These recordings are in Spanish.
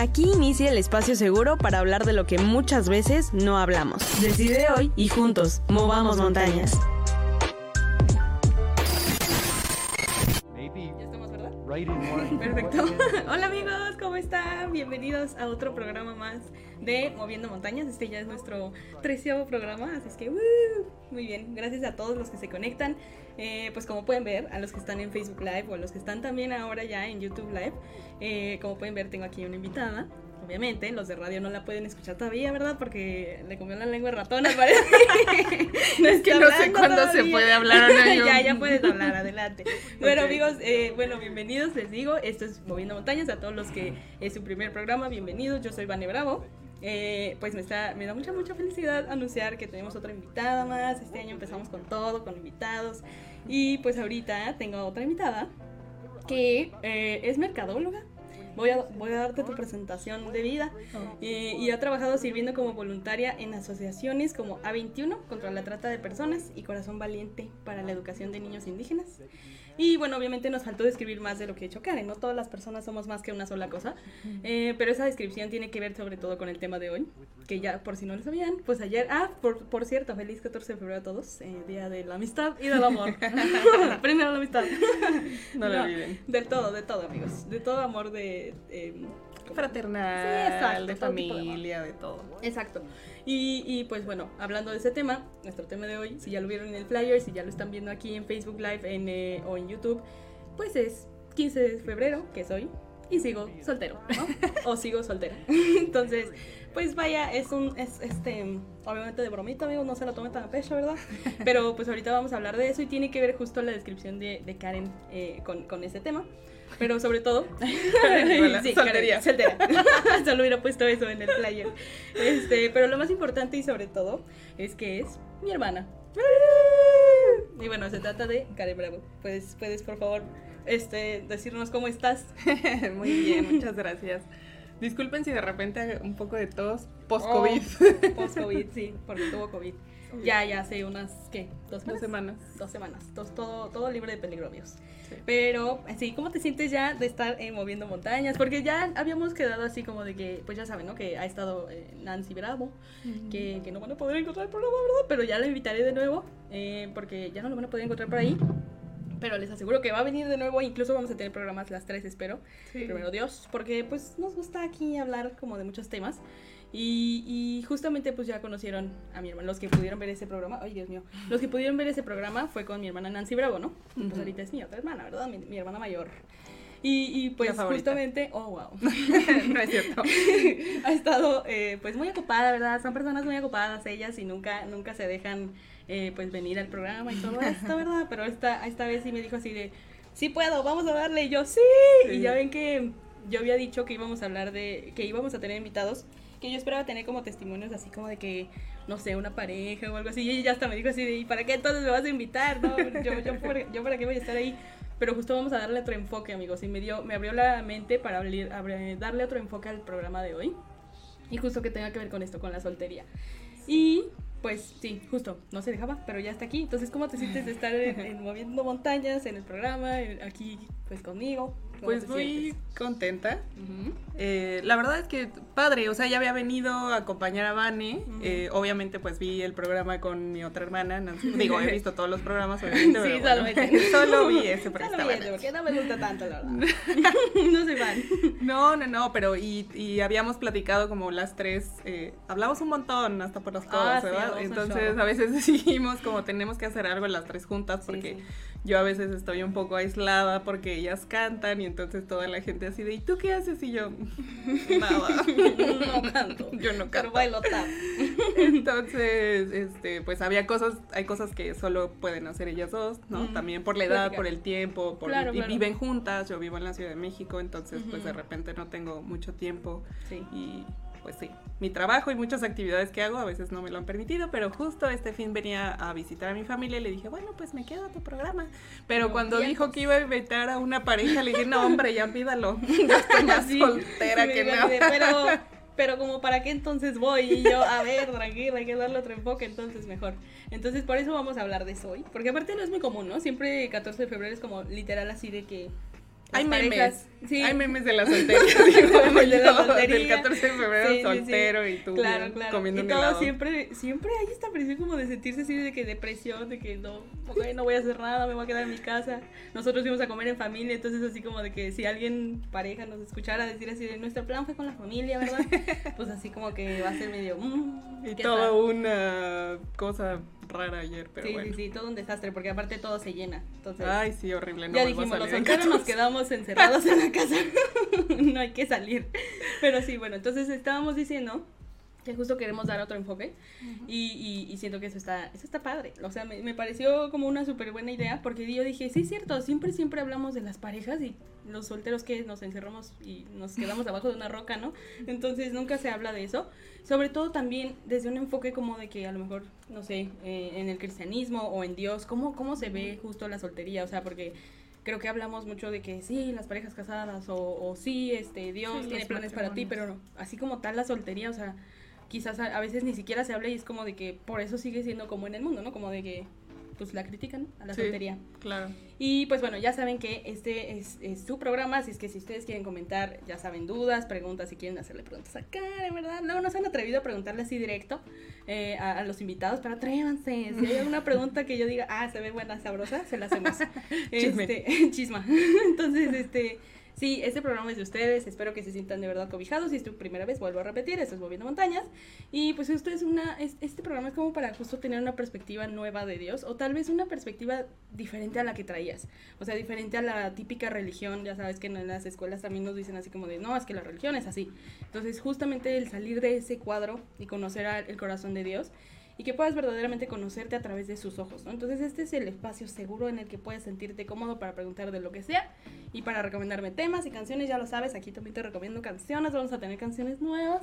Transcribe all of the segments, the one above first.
Aquí inicia el espacio seguro para hablar de lo que muchas veces no hablamos. Decide hoy y juntos, movamos montañas. Perfecto. Hola amigos, ¿cómo están? Bienvenidos a otro programa más de Moviendo Montañas. Este ya es nuestro treceavo programa, así es que ¡woo! muy bien. Gracias a todos los que se conectan. Eh, pues como pueden ver, a los que están en Facebook Live o a los que están también ahora ya en YouTube Live, eh, como pueden ver tengo aquí una invitada. Obviamente, los de radio no la pueden escuchar todavía, ¿verdad? Porque le comió la lengua al parecer. no Es que no sé cuándo se todavía. puede hablar o no. ya, ya puedes hablar, adelante. Bueno, Ok. amigos, eh, bueno, bienvenidos, les digo, esto es Moviendo Montañas, a todos los que es su primer programa, bienvenidos, yo soy Vane Bravo. Eh, pues me, está, me da mucha, mucha felicidad anunciar que tenemos otra invitada más, este año empezamos con todo, con invitados, y pues ahorita tengo otra invitada que eh, es mercadóloga. Voy a, voy a darte tu presentación de vida. Eh, y ha trabajado sirviendo como voluntaria en asociaciones como A21 contra la trata de personas y Corazón Valiente para la educación de niños indígenas. Y bueno, obviamente nos faltó describir más de lo que ha hecho Karen, no todas las personas somos más que una sola cosa, Eh, pero esa descripción tiene que ver sobre todo con el tema de hoy, que ya por si no lo sabían, pues ayer, ah, por, por cierto, feliz 14 de febrero a todos, eh, Día de la Amistad y del Amor. Primero la amistad. No lo olviden. Del todo, de todo, amigos, de todo amor de... eh, Fraternal, Sí, exacto, de tipo de familia, de todo. Exacto. Y, y, pues bueno, hablando de ese tema, nuestro tema de hoy, si ya lo vieron en el flyer, si ya lo están viendo aquí en Facebook Live en, eh, o en YouTube, pues es 15 de febrero, que es hoy, y sigo soltero, ¿no? o sigo soltera. Entonces, pues vaya, es un, es este, obviamente de bromita, amigos, no se lo tomen tan a pecho, ¿verdad? Pero pues ahorita vamos a hablar de eso y tiene que ver justo la descripción de, de Karen eh, con, con ese tema. Pero sobre todo, sí, soltería. Soltera. Solo hubiera puesto eso en el flyer. Este, pero lo más importante y sobre todo es que es mi hermana. Y bueno, se trata de Karen Bravo. Pues puedes, por favor, este, decirnos cómo estás. Muy bien, muchas gracias. Disculpen si de repente un poco de tos post-COVID. Oh, Post-COVID, sí, porque tuvo COVID. Ya, ya hace unas, ¿qué? ¿Dos Dos semanas? semanas. Dos semanas. Dos- todo, todo libre de peligro, amigos. Sí. Pero, sí, ¿cómo te sientes ya de estar eh, moviendo montañas? Porque ya habíamos quedado así como de que, pues ya saben, ¿no? Que ha estado eh, Nancy Bravo, que, que no van a poder encontrar el programa, ¿verdad? Pero ya la invitaré de nuevo, eh, porque ya no lo van a poder encontrar por ahí. Pero les aseguro que va a venir de nuevo, incluso vamos a tener programas las tres, espero. Sí. Primero Dios, porque pues nos gusta aquí hablar como de muchos temas. Y, y justamente pues ya conocieron a mi hermana, los que pudieron ver ese programa, ay Dios mío, los que pudieron ver ese programa fue con mi hermana Nancy Bravo, ¿no? Pues Ujú. ahorita es mi otra hermana, ¿verdad? Mi, mi hermana mayor. Y, y pues justamente, oh wow, no es cierto. ha estado eh, pues muy ocupada, ¿verdad? Son personas muy ocupadas ellas y nunca, nunca se dejan eh, pues venir al programa y todo esto, ¿verdad? Pero esta, esta vez sí me dijo así de, sí puedo, vamos a darle, y yo sí. Sí. Y ya ven que yo había dicho que íbamos a hablar de, que íbamos a tener invitados, que yo esperaba tener como testimonios así como de que, no sé, una pareja o algo así, y ella hasta me dijo así de, ¿y para qué entonces me vas a invitar? No, yo, yo, por- yo para qué voy a estar ahí. Pero justo vamos a darle otro enfoque, amigos. Y me dio, me abrió la mente para abrir- abrir- darle otro enfoque al programa de hoy. Y justo que tenga que ver con esto, con la soltería. Y pues sí, justo, no se dejaba, pero ya está aquí. Entonces, ¿cómo te sientes de estar en, en moviendo montañas en el programa, en- aquí pues conmigo? ¿Cómo Pues muy contenta. Ujú. Eh, la verdad es que padre, o sea, ya había venido a acompañar a Vane. Ujú. eh, obviamente, pues vi el programa con mi otra hermana. Nancy. Digo, he visto todos los programas, obviamente. Sí, pero bueno, solamente. solo vi ese porque Solo viendo, Nancy. porque no me gusta tanto, la verdad. no soy fan. No, no, no, pero y, y habíamos platicado como las tres, eh, hablamos un montón hasta por las Ah, cosas, sí, ¿verdad? Entonces a veces decidimos como tenemos que hacer algo las tres juntas Sí, porque sí. yo a veces estoy un poco aislada porque ellas cantan y entonces toda la gente así de, ¿y tú qué haces? Y yo, nada. No canto. Yo no Pero canto. bailo tap. Entonces, este, pues había cosas, hay cosas que solo pueden hacer ellas dos, ¿no? También por la edad, por el tiempo, por Claro, y claro. viven juntas, yo vivo en la Ciudad de México, entonces pues de repente no tengo mucho tiempo Sí. y pues sí, mi trabajo y muchas actividades que hago a veces no me lo han permitido, pero justo este fin venía a visitar a mi familia y le dije, bueno, pues me quedo a tu programa. Pero No, cuando bien, dijo que iba a invitar a una pareja, le dije, no, hombre, ya olvídalo. Yo estoy más Sí, soltera sí, que imaginé, Pero, pero como para qué entonces voy y yo, a ver, tranquila, hay que darle otro enfoque, entonces mejor. Entonces por eso vamos a hablar de eso hoy, porque aparte no es muy común, ¿no? Siempre 14 de febrero es como literal así de que Hay memes. Sí. Hay memes de la de la soltería. Del 14 de febrero Sí, sí, sí. soltero y tú Claro, bien claro. comiendo y un todo helado. siempre, siempre hay esta presión como de sentirse así de que depresión, de que no, no voy a hacer nada, me voy a quedar en mi casa. Nosotros fuimos a comer en familia, entonces así como de que si alguien pareja nos escuchara decir así de nuestro plan fue con la familia, ¿verdad? Pues así como que va a ser medio mmm, Y ¿qué toda una cosa rara ayer, pero sí, bueno. sí, sí, todo un desastre, porque aparte todo se llena. Entonces, Ay, sí, horrible. No ya dijimos, los solteros nos 14. quedamos encerrados en la casa. no hay que salir. Pero sí, bueno, entonces estábamos diciendo que justo queremos dar otro enfoque y, y- y siento que eso está, eso está padre. O sea, me, me pareció como una súper buena idea porque yo dije, sí, es cierto, siempre, siempre hablamos de las parejas y los solteros que nos encerramos y nos quedamos abajo de una roca, ¿no? Entonces nunca se habla de eso. Sobre todo también desde un enfoque como de que a lo mejor, no sé, eh, en el cristianismo o en Dios, ¿cómo, cómo se ve justo la soltería? O sea, porque creo que hablamos mucho de que sí, las parejas casadas o, o sí, este, Dios Sí, tiene planes para ti, pero no, así como tal la soltería, o sea, quizás a, a veces ni siquiera se habla y es como de que por eso sigue siendo como en el mundo, ¿no? Como de que pues la critican a la Sí. soltería. Claro. Y pues bueno, ya saben que este es, es su programa, así es que si ustedes quieren comentar, ya saben, dudas, preguntas, si quieren hacerle preguntas a Karen, ¿verdad? No, no se han atrevido a preguntarle así directo eh, a, a los invitados, pero atrévanse. Si hay alguna pregunta que yo diga, ah, se ve buena, sabrosa, se la hacemos. Este, chisma. Entonces, este... Sí, este programa es de ustedes, espero que se sientan de verdad cobijados. Si es tu primera vez, vuelvo a repetir, esto es Moviendo Montañas. Y pues esto es una, es- este programa es como para justo tener una perspectiva nueva de Dios, o tal vez una perspectiva diferente a la que traías. O sea, diferente a la típica religión, ya sabes que en las escuelas también nos dicen así como de, no, es que la religión es así. Entonces, justamente el salir de ese cuadro y conocer el corazón de Dios y que puedas verdaderamente conocerte a través de sus ojos, ¿no? Entonces, este es el espacio seguro en el que puedes sentirte cómodo para preguntar de lo que sea y para recomendarme temas y canciones, ya lo sabes, aquí también te recomiendo canciones, vamos a tener canciones nuevas,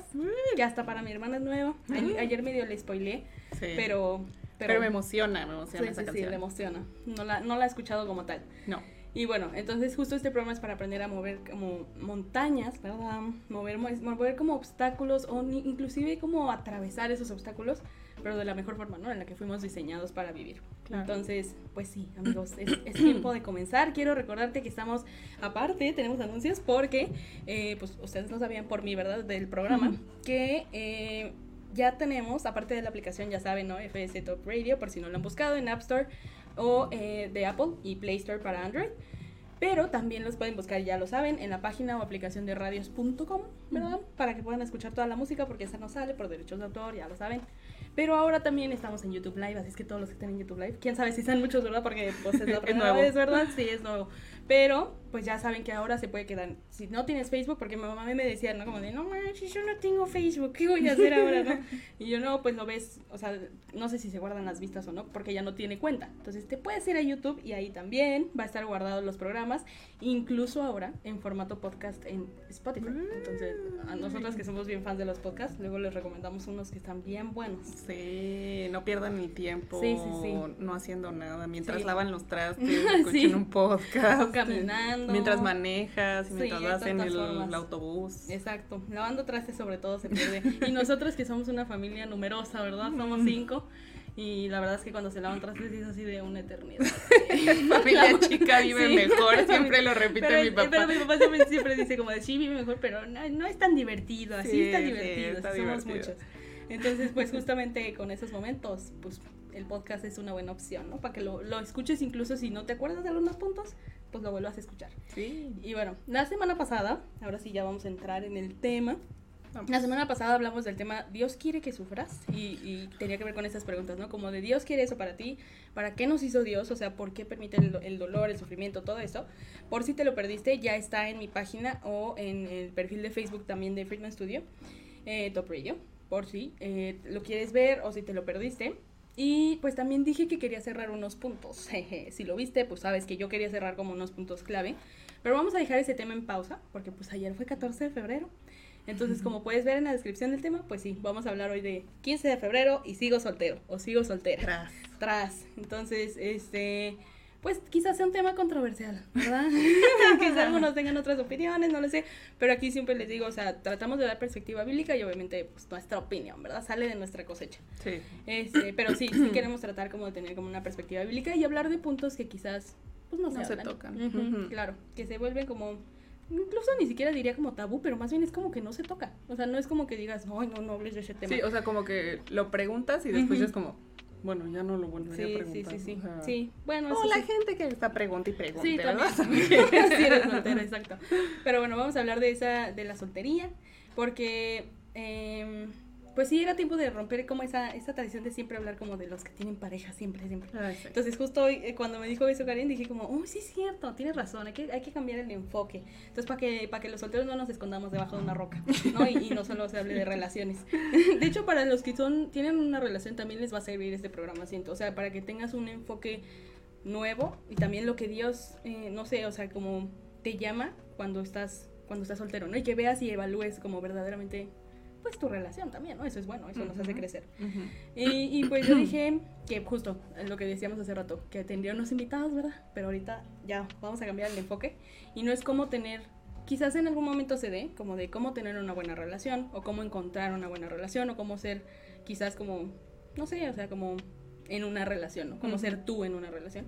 que hasta para mi hermana es nuevo. A- Ayer medio le spoileé, Sí. pero... Pero, me emociona, me emociona Sí, esa sí, sí, canción. le emociona. No la, no la he escuchado como tal. No. Y bueno, entonces justo este programa es para aprender a mover como montañas, ¿verdad? Mover, mo- mover como obstáculos o ni- inclusive como atravesar esos obstáculos, pero de la mejor forma, ¿no? En la que fuimos diseñados para vivir. Claro. Entonces, pues sí, amigos, es, es tiempo de comenzar. Quiero recordarte que estamos, aparte, tenemos anuncios porque, eh, pues ustedes no sabían por mí, ¿verdad? Del programa, que... eh, ya tenemos, aparte de la aplicación, ya saben, ¿no? FS Top Radio, por si no lo han buscado en App Store o eh, de Apple y Play Store para Android. Pero también los pueden buscar, ya lo saben, en la página o aplicación de radios.com, ¿verdad? Para que puedan escuchar toda la música, porque esa no sale por derechos de autor, ya lo saben. Pero ahora también estamos en YouTube Live, así es que todos los que están en YouTube Live, quién sabe si sean muchos, ¿verdad? Porque pues es la primera nuevo. vez, ¿verdad? Sí, es nuevo. Pero pues ya saben que ahora se puede quedar, si no tienes Facebook, porque mi mamá me decía, ¿no? Como de, no manches, yo no tengo Facebook, ¿qué voy a hacer ahora, no? Y yo no, pues lo ves, o sea, no sé si se guardan las vistas o no, porque ya no tiene cuenta. Entonces te puedes ir a YouTube y ahí también va a estar guardados los programas, incluso ahora en formato podcast en Spotify. Entonces, a nosotros que somos bien fans de los podcasts, luego les recomendamos unos que están bien buenos. Sí, no pierdan ni tiempo Sí, sí, sí. no haciendo nada. Mientras lavan los trastes, escuchen un podcast. O caminando. Mientras manejas, Sí, mientras hay vas en el, formas. autobús. Exacto, lavando trastes sobre todo se pierde. Y nosotros que somos una familia numerosa, ¿verdad? Somos cinco. Y la verdad es que cuando se lavan trastes es así de una eternidad. Familia chica vive Sí. mejor, siempre lo repite pero, mi papá. Pero mi papá siempre, siempre dice como de sí vive mejor, pero no, no es tan divertido, así Sí, está sí, divertido, está así somos divertido. muchos. Entonces, pues justamente con esos momentos, pues el podcast es una buena opción, ¿no? Para que lo, lo escuches incluso si no te acuerdas de algunos puntos, pues lo vuelvas a escuchar. Sí. Y bueno, la semana pasada, ahora sí ya vamos a entrar en el tema. Vamos. La semana pasada hablamos del tema Dios quiere que sufras y, y tenía que ver con esas preguntas, ¿no? Como de Dios quiere eso para ti, ¿para qué nos hizo Dios? O sea, ¿por qué permite el, el dolor, el sufrimiento, todo eso? Por si te lo perdiste, ya está en mi página o en el perfil de Facebook también de Friedman Studio, eh, Top Radio, por si eh, lo quieres ver o si te lo perdiste. Y pues también dije que quería cerrar unos puntos. Jeje, si lo viste, pues sabes que yo quería cerrar como unos puntos clave. Pero vamos a dejar ese tema en pausa, porque pues ayer fue 14 de febrero. Entonces, como puedes ver en la descripción del tema, pues sí, vamos a hablar hoy de 15 de febrero y sigo soltero o sigo soltera. Tras. Tras. Entonces, este, pues quizás sea un tema controversial, ¿verdad? quizás algunos tengan otras opiniones, no lo sé, pero aquí siempre les digo, o sea, tratamos de dar perspectiva bíblica y obviamente pues nuestra opinión, ¿verdad? Sale de nuestra cosecha. Sí. Este, pero sí, sí queremos tratar como de tener como una perspectiva bíblica y hablar de puntos que quizás pues no, No se tocan. Claro, que se vuelven como, incluso ni siquiera diría como tabú, pero más bien es como que no se toca. O sea, no es como que digas, ay, no, no hables de ese tema. Sí, o sea, como que lo preguntas y después ya es como, bueno, ya no lo volvería sí, a sí, preguntar. sí, sí. o sea, Sí, bueno, O la sí. gente que está pregunta y pregunta, Sí, ¿verdad? también. sí, eres soltera, exacto. Pero bueno, vamos a hablar de esa, de la soltería, porque em, pues sí era tiempo de romper como esa, esa tradición de siempre hablar como de los que tienen pareja, siempre, siempre. Ay, sí. Entonces justo hoy eh, cuando me dijo eso Karen dije como, oh sí es cierto, tienes razón, hay que, hay que cambiar el enfoque. Entonces para que, para que los solteros no nos escondamos debajo de una roca, ¿no? Y, y no solo se hable de relaciones. De hecho para los que son, tienen una relación también les va a servir este programa, siento. O sea, para que tengas un enfoque nuevo y también lo que Dios, eh, no sé, o sea, como te llama cuando estás, cuando estás soltero, ¿no? Y que veas y evalúes como verdaderamente pues tu relación también, ¿no? Eso es bueno, eso nos hace crecer. Y, y pues yo dije que justo lo que decíamos hace rato, que tendría unos invitados, ¿verdad? Pero ahorita ya vamos a cambiar el enfoque. Y no es como tener, quizás en algún momento se dé, como de cómo tener una buena relación, o cómo encontrar una buena relación, o cómo ser quizás como, no sé, o sea, como en una relación, ¿no? Ujú. ser tú en una relación.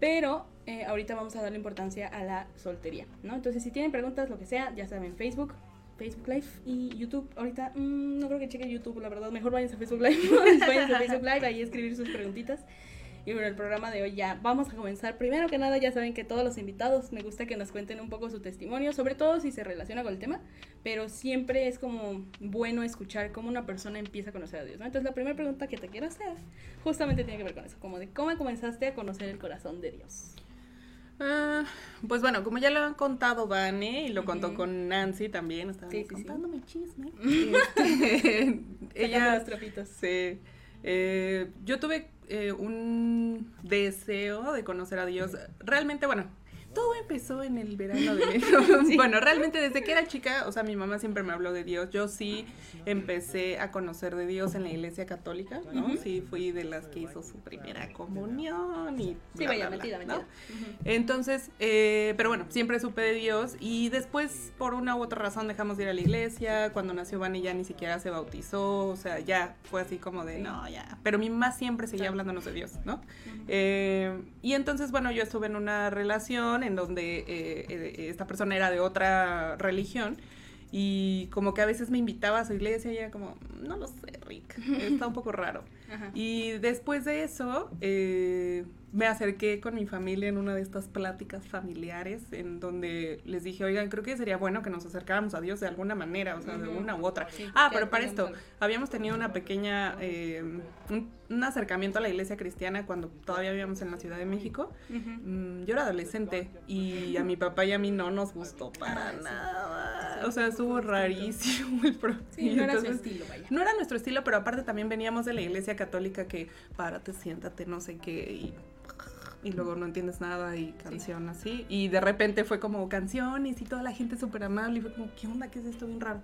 Pero eh, ahorita vamos a darle importancia a la soltería, ¿no? Entonces, si tienen preguntas, lo que sea, ya saben, Facebook, Facebook Live y YouTube. Ahorita mm, no creo que chequen YouTube, la verdad. Mejor váyanse a Facebook Live. váyanse a Facebook Live, ahí escribir sus preguntitas. Y bueno, el programa de hoy ya vamos a comenzar. Primero que nada, ya saben que todos los invitados me gusta que nos cuenten un poco su testimonio, sobre todo si se relaciona con el tema, pero siempre es como bueno escuchar cómo una persona empieza a conocer a Dios, ¿no? Entonces, la primera pregunta que te quiero hacer justamente tiene que ver con eso, como de cómo comenzaste a conocer el corazón de Dios. Ah, pues bueno, como ya lo han contado Vane y lo contó con Nancy también, estaban Sí, sí, sí. contándome chisme. Este, ella, los trapitos. sí, eh, yo tuve eh, un deseo de conocer a Dios. Realmente, bueno, todo empezó en el verano de Sí. Bueno, realmente desde que era chica, o sea, mi mamá siempre me habló de Dios. Yo sí empecé a conocer de Dios en la iglesia católica, ¿no? Sí, fui de las que hizo su primera comunión y Sí, vaya, bla, bla, metida. Entonces, eh, pero bueno, siempre supe de Dios y después por una u otra razón dejamos de ir a la iglesia. Cuando nació Vani ya ni siquiera se bautizó, o sea, ya fue así como de, no, ya. Pero mi mamá siempre seguía hablándonos de Dios, ¿no? Eh, y entonces, bueno, yo estuve en una relación en donde eh, eh, esta persona era de otra religión. Y como que a veces me invitaba a su iglesia y era como, no lo sé, Rick, está un poco raro. Ajá. Y después de eso, eh, me acerqué con mi familia en una de estas pláticas familiares en donde les dije, oigan, creo que sería bueno que nos acercáramos a Dios de alguna manera, o sea, de una u otra. Sí, ah, pero para esto, habíamos tenido una pequeña, eh, un, un acercamiento a la iglesia cristiana cuando todavía vivíamos en la Ciudad de México. Ujú. Mm, yo era adolescente y a mi papá y a mí no nos gustó para nada. O sea, estuvo rarísimo el. Sí, y no era su entonces- estilo, vaya. no era nuestro estilo, pero aparte también veníamos de la iglesia católica que párate, siéntate, no sé qué, y, y luego no entiendes nada y canción así. Y de repente fue como canciones y toda la gente súper amable y fue como, ¿qué onda? ¿Qué es esto bien raro?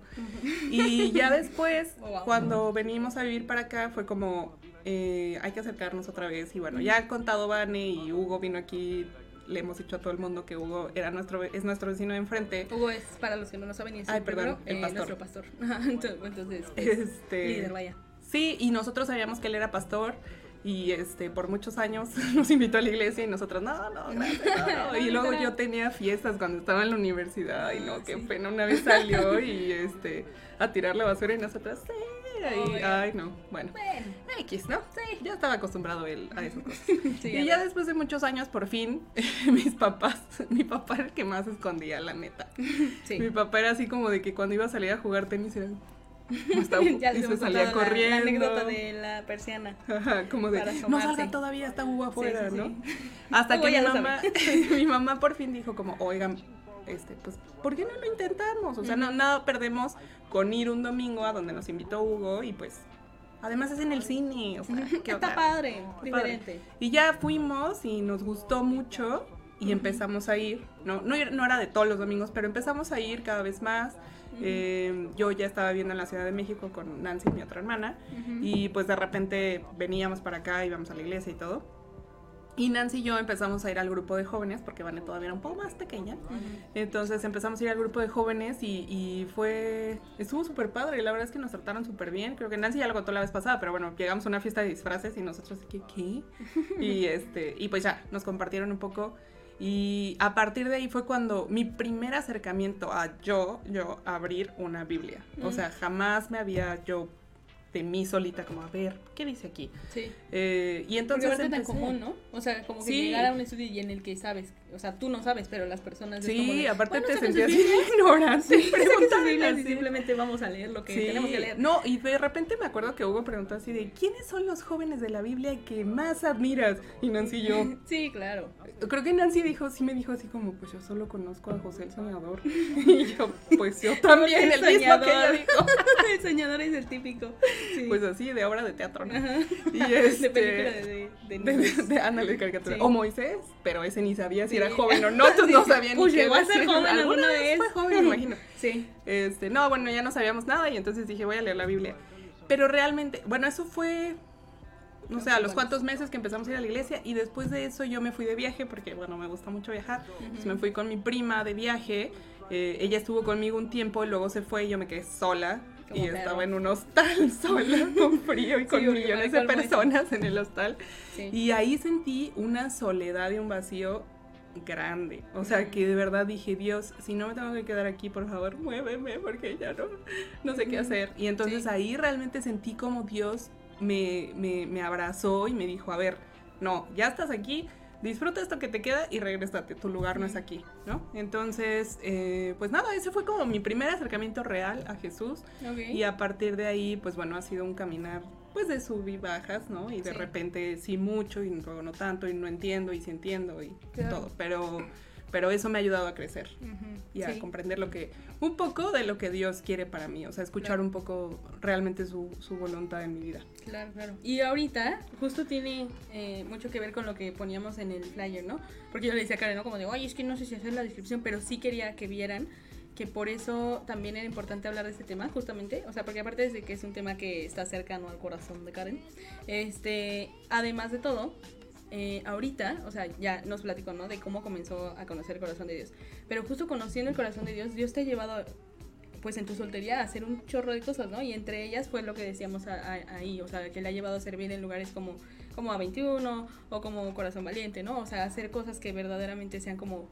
Y ya después, Oh, wow. cuando venimos a vivir para acá, fue como, eh, hay que acercarnos otra vez. Y bueno, ya han contado Vane y Hugo vino aquí. Le hemos dicho a todo el mundo que Hugo era nuestro, es nuestro vecino de enfrente. Hugo es, para los que no lo saben, es Ay, el perdón, primero, el eh, pastor. nuestro pastor. Entonces, pues, Este, líder, vaya. Sí, y nosotros sabíamos que él era pastor y este por muchos años nos invitó a la iglesia y nosotros, no, no, gracias, no, no". Y luego yo tenía fiestas cuando estaba en la universidad y no, qué Sí. pena, una vez salió y este a tirar la basura y nosotros, sí, ahí, Ay. no, bueno. Bueno, X, ¿no? Sí, ya estaba acostumbrado él a esas cosas. sí, y ya después de muchos años, por fin, mis papás, mi papá era el que más escondía, la neta. Sí. Mi papá era así como de que cuando iba a salir a jugar tenis era... estaba- ya y se salía contado la- corriendo. La, anécdota de la persiana. Ajá, como de, no salga todavía, está Hugo afuera, Sí, sí, ¿no? sí. Hasta Hugo que mi mamá, mi mamá por fin dijo como, oigan, este, pues, ¿por qué no lo intentamos? O sea, no, Ujú. nada perdemos con ir un domingo a donde nos invitó Hugo y pues, además es en el cine, o sea, ¿qué Está padre, Está diferente. Y ya fuimos y nos gustó mucho y Ujú. empezamos a ir, ¿no? No, ir- no era de todos los domingos, pero empezamos a ir cada vez más. Eh, yo ya estaba viviendo en la Ciudad de México con Nancy, mi otra hermana, y pues de repente veníamos para acá, íbamos a la iglesia y todo. Y Nancy y yo empezamos a ir al grupo de jóvenes, porque Vane todavía era un poco más pequeña. Entonces empezamos a ir al grupo de jóvenes y, y fue, estuvo súper padre, la verdad es que nos trataron súper bien, creo que Nancy ya lo contó la vez pasada, pero bueno, llegamos a una fiesta de disfraces y nosotros, ¿qué? ¿qué? Y, este, y pues ya, nos compartieron un poco Y a partir de ahí fue cuando mi primer acercamiento a yo, yo abrir una Biblia. O sea, jamás me había yo de mí solita como a ver, ¿qué dice aquí? Sí. Eh, y Porque entonces aparte es tan empecé. común, ¿no? O sea, como que Sí. llegar a un estudio y en el que sabes, o sea, tú no sabes, pero las personas es como Sí, de, aparte "Bueno, te sentías sus Biblias". ignorante. Sí, y simplemente vamos a leer lo que Sí, tenemos que leer. No, y de repente me acuerdo que Hugo preguntó así de ¿quiénes son los jóvenes de la Biblia que más admiras? Y Nancy y yo, Sí, claro. creo que Nancy dijo, sí me dijo así como, pues yo solo conozco a José el Soñador. Y yo, pues yo también, el mismo que ella soñador. dijo. el soñador es el típico. Sí. Pues así, de obra de teatro, ¿no? Ajá. Y este, de película de, de, de de, de, ándale, caricatura. Sí. O Moisés, pero ese ni sabía si Sí. era joven o no, entonces no sabía Pues ni qué llegó a ser decir. joven alguna Alguna vez. Fue joven, me imagino. Sí. Este, no, bueno, ya no sabíamos nada y entonces dije, voy a leer la Biblia. Pero realmente, bueno, eso fue, no sé, a los cuantos meses que empezamos a ir a la iglesia y después de eso yo me fui de viaje porque, bueno, me gusta mucho viajar. Entonces me fui con mi prima de viaje. eh, ella estuvo conmigo un tiempo y luego se fue y yo me quedé sola. Como y perro. estaba en un hostal sola, con frío y con millones de personas en el hostal. Sí. Y ahí sentí una soledad y un vacío grande. O sea, que de verdad dije, Dios, si no me tengo que quedar aquí, por favor, muéveme, porque ya no, no sé qué hacer. Y entonces Sí. ahí realmente sentí como Dios me, me, me abrazó y me dijo, a ver, no, ya estás aquí. Disfruta esto que te queda y regrésate, tu lugar no es aquí, ¿no? Entonces, eh, pues nada, ese fue como mi primer acercamiento real a Jesús. Y a partir de ahí, pues bueno, ha sido un caminar pues de sub y bajas, ¿no? Y de Sí. repente sí mucho y luego no tanto y no entiendo y sí entiendo y Claro. todo, pero pero eso me ha ayudado a crecer y a Sí. comprender lo que un poco de lo que Dios quiere para mí, o sea, escuchar Claro. un poco realmente su, su voluntad en mi vida. Claro, claro. Y ahorita justo tiene eh, mucho que ver con lo que poníamos en el flyer, ¿no? Porque yo le decía a Karen, ¿no? Como de, ay, es que no sé si hacer la descripción, pero sí quería que vieran que por eso también era importante hablar de este tema, justamente. O sea, porque aparte de que es un tema que está cercano al corazón de Karen, este, además de todo, eh, ahorita, o sea, ya nos platicó, ¿no? De cómo comenzó a conocer el corazón de Dios. Pero justo conociendo el corazón de Dios, Dios te ha llevado pues en tu soltería a hacer un chorro de cosas, ¿no? Y entre ellas fue lo que decíamos a- a- ahí, o sea, que le ha llevado a servir en lugares como, como A21 o como Corazón Valiente, ¿no? O sea, hacer cosas que verdaderamente sean como,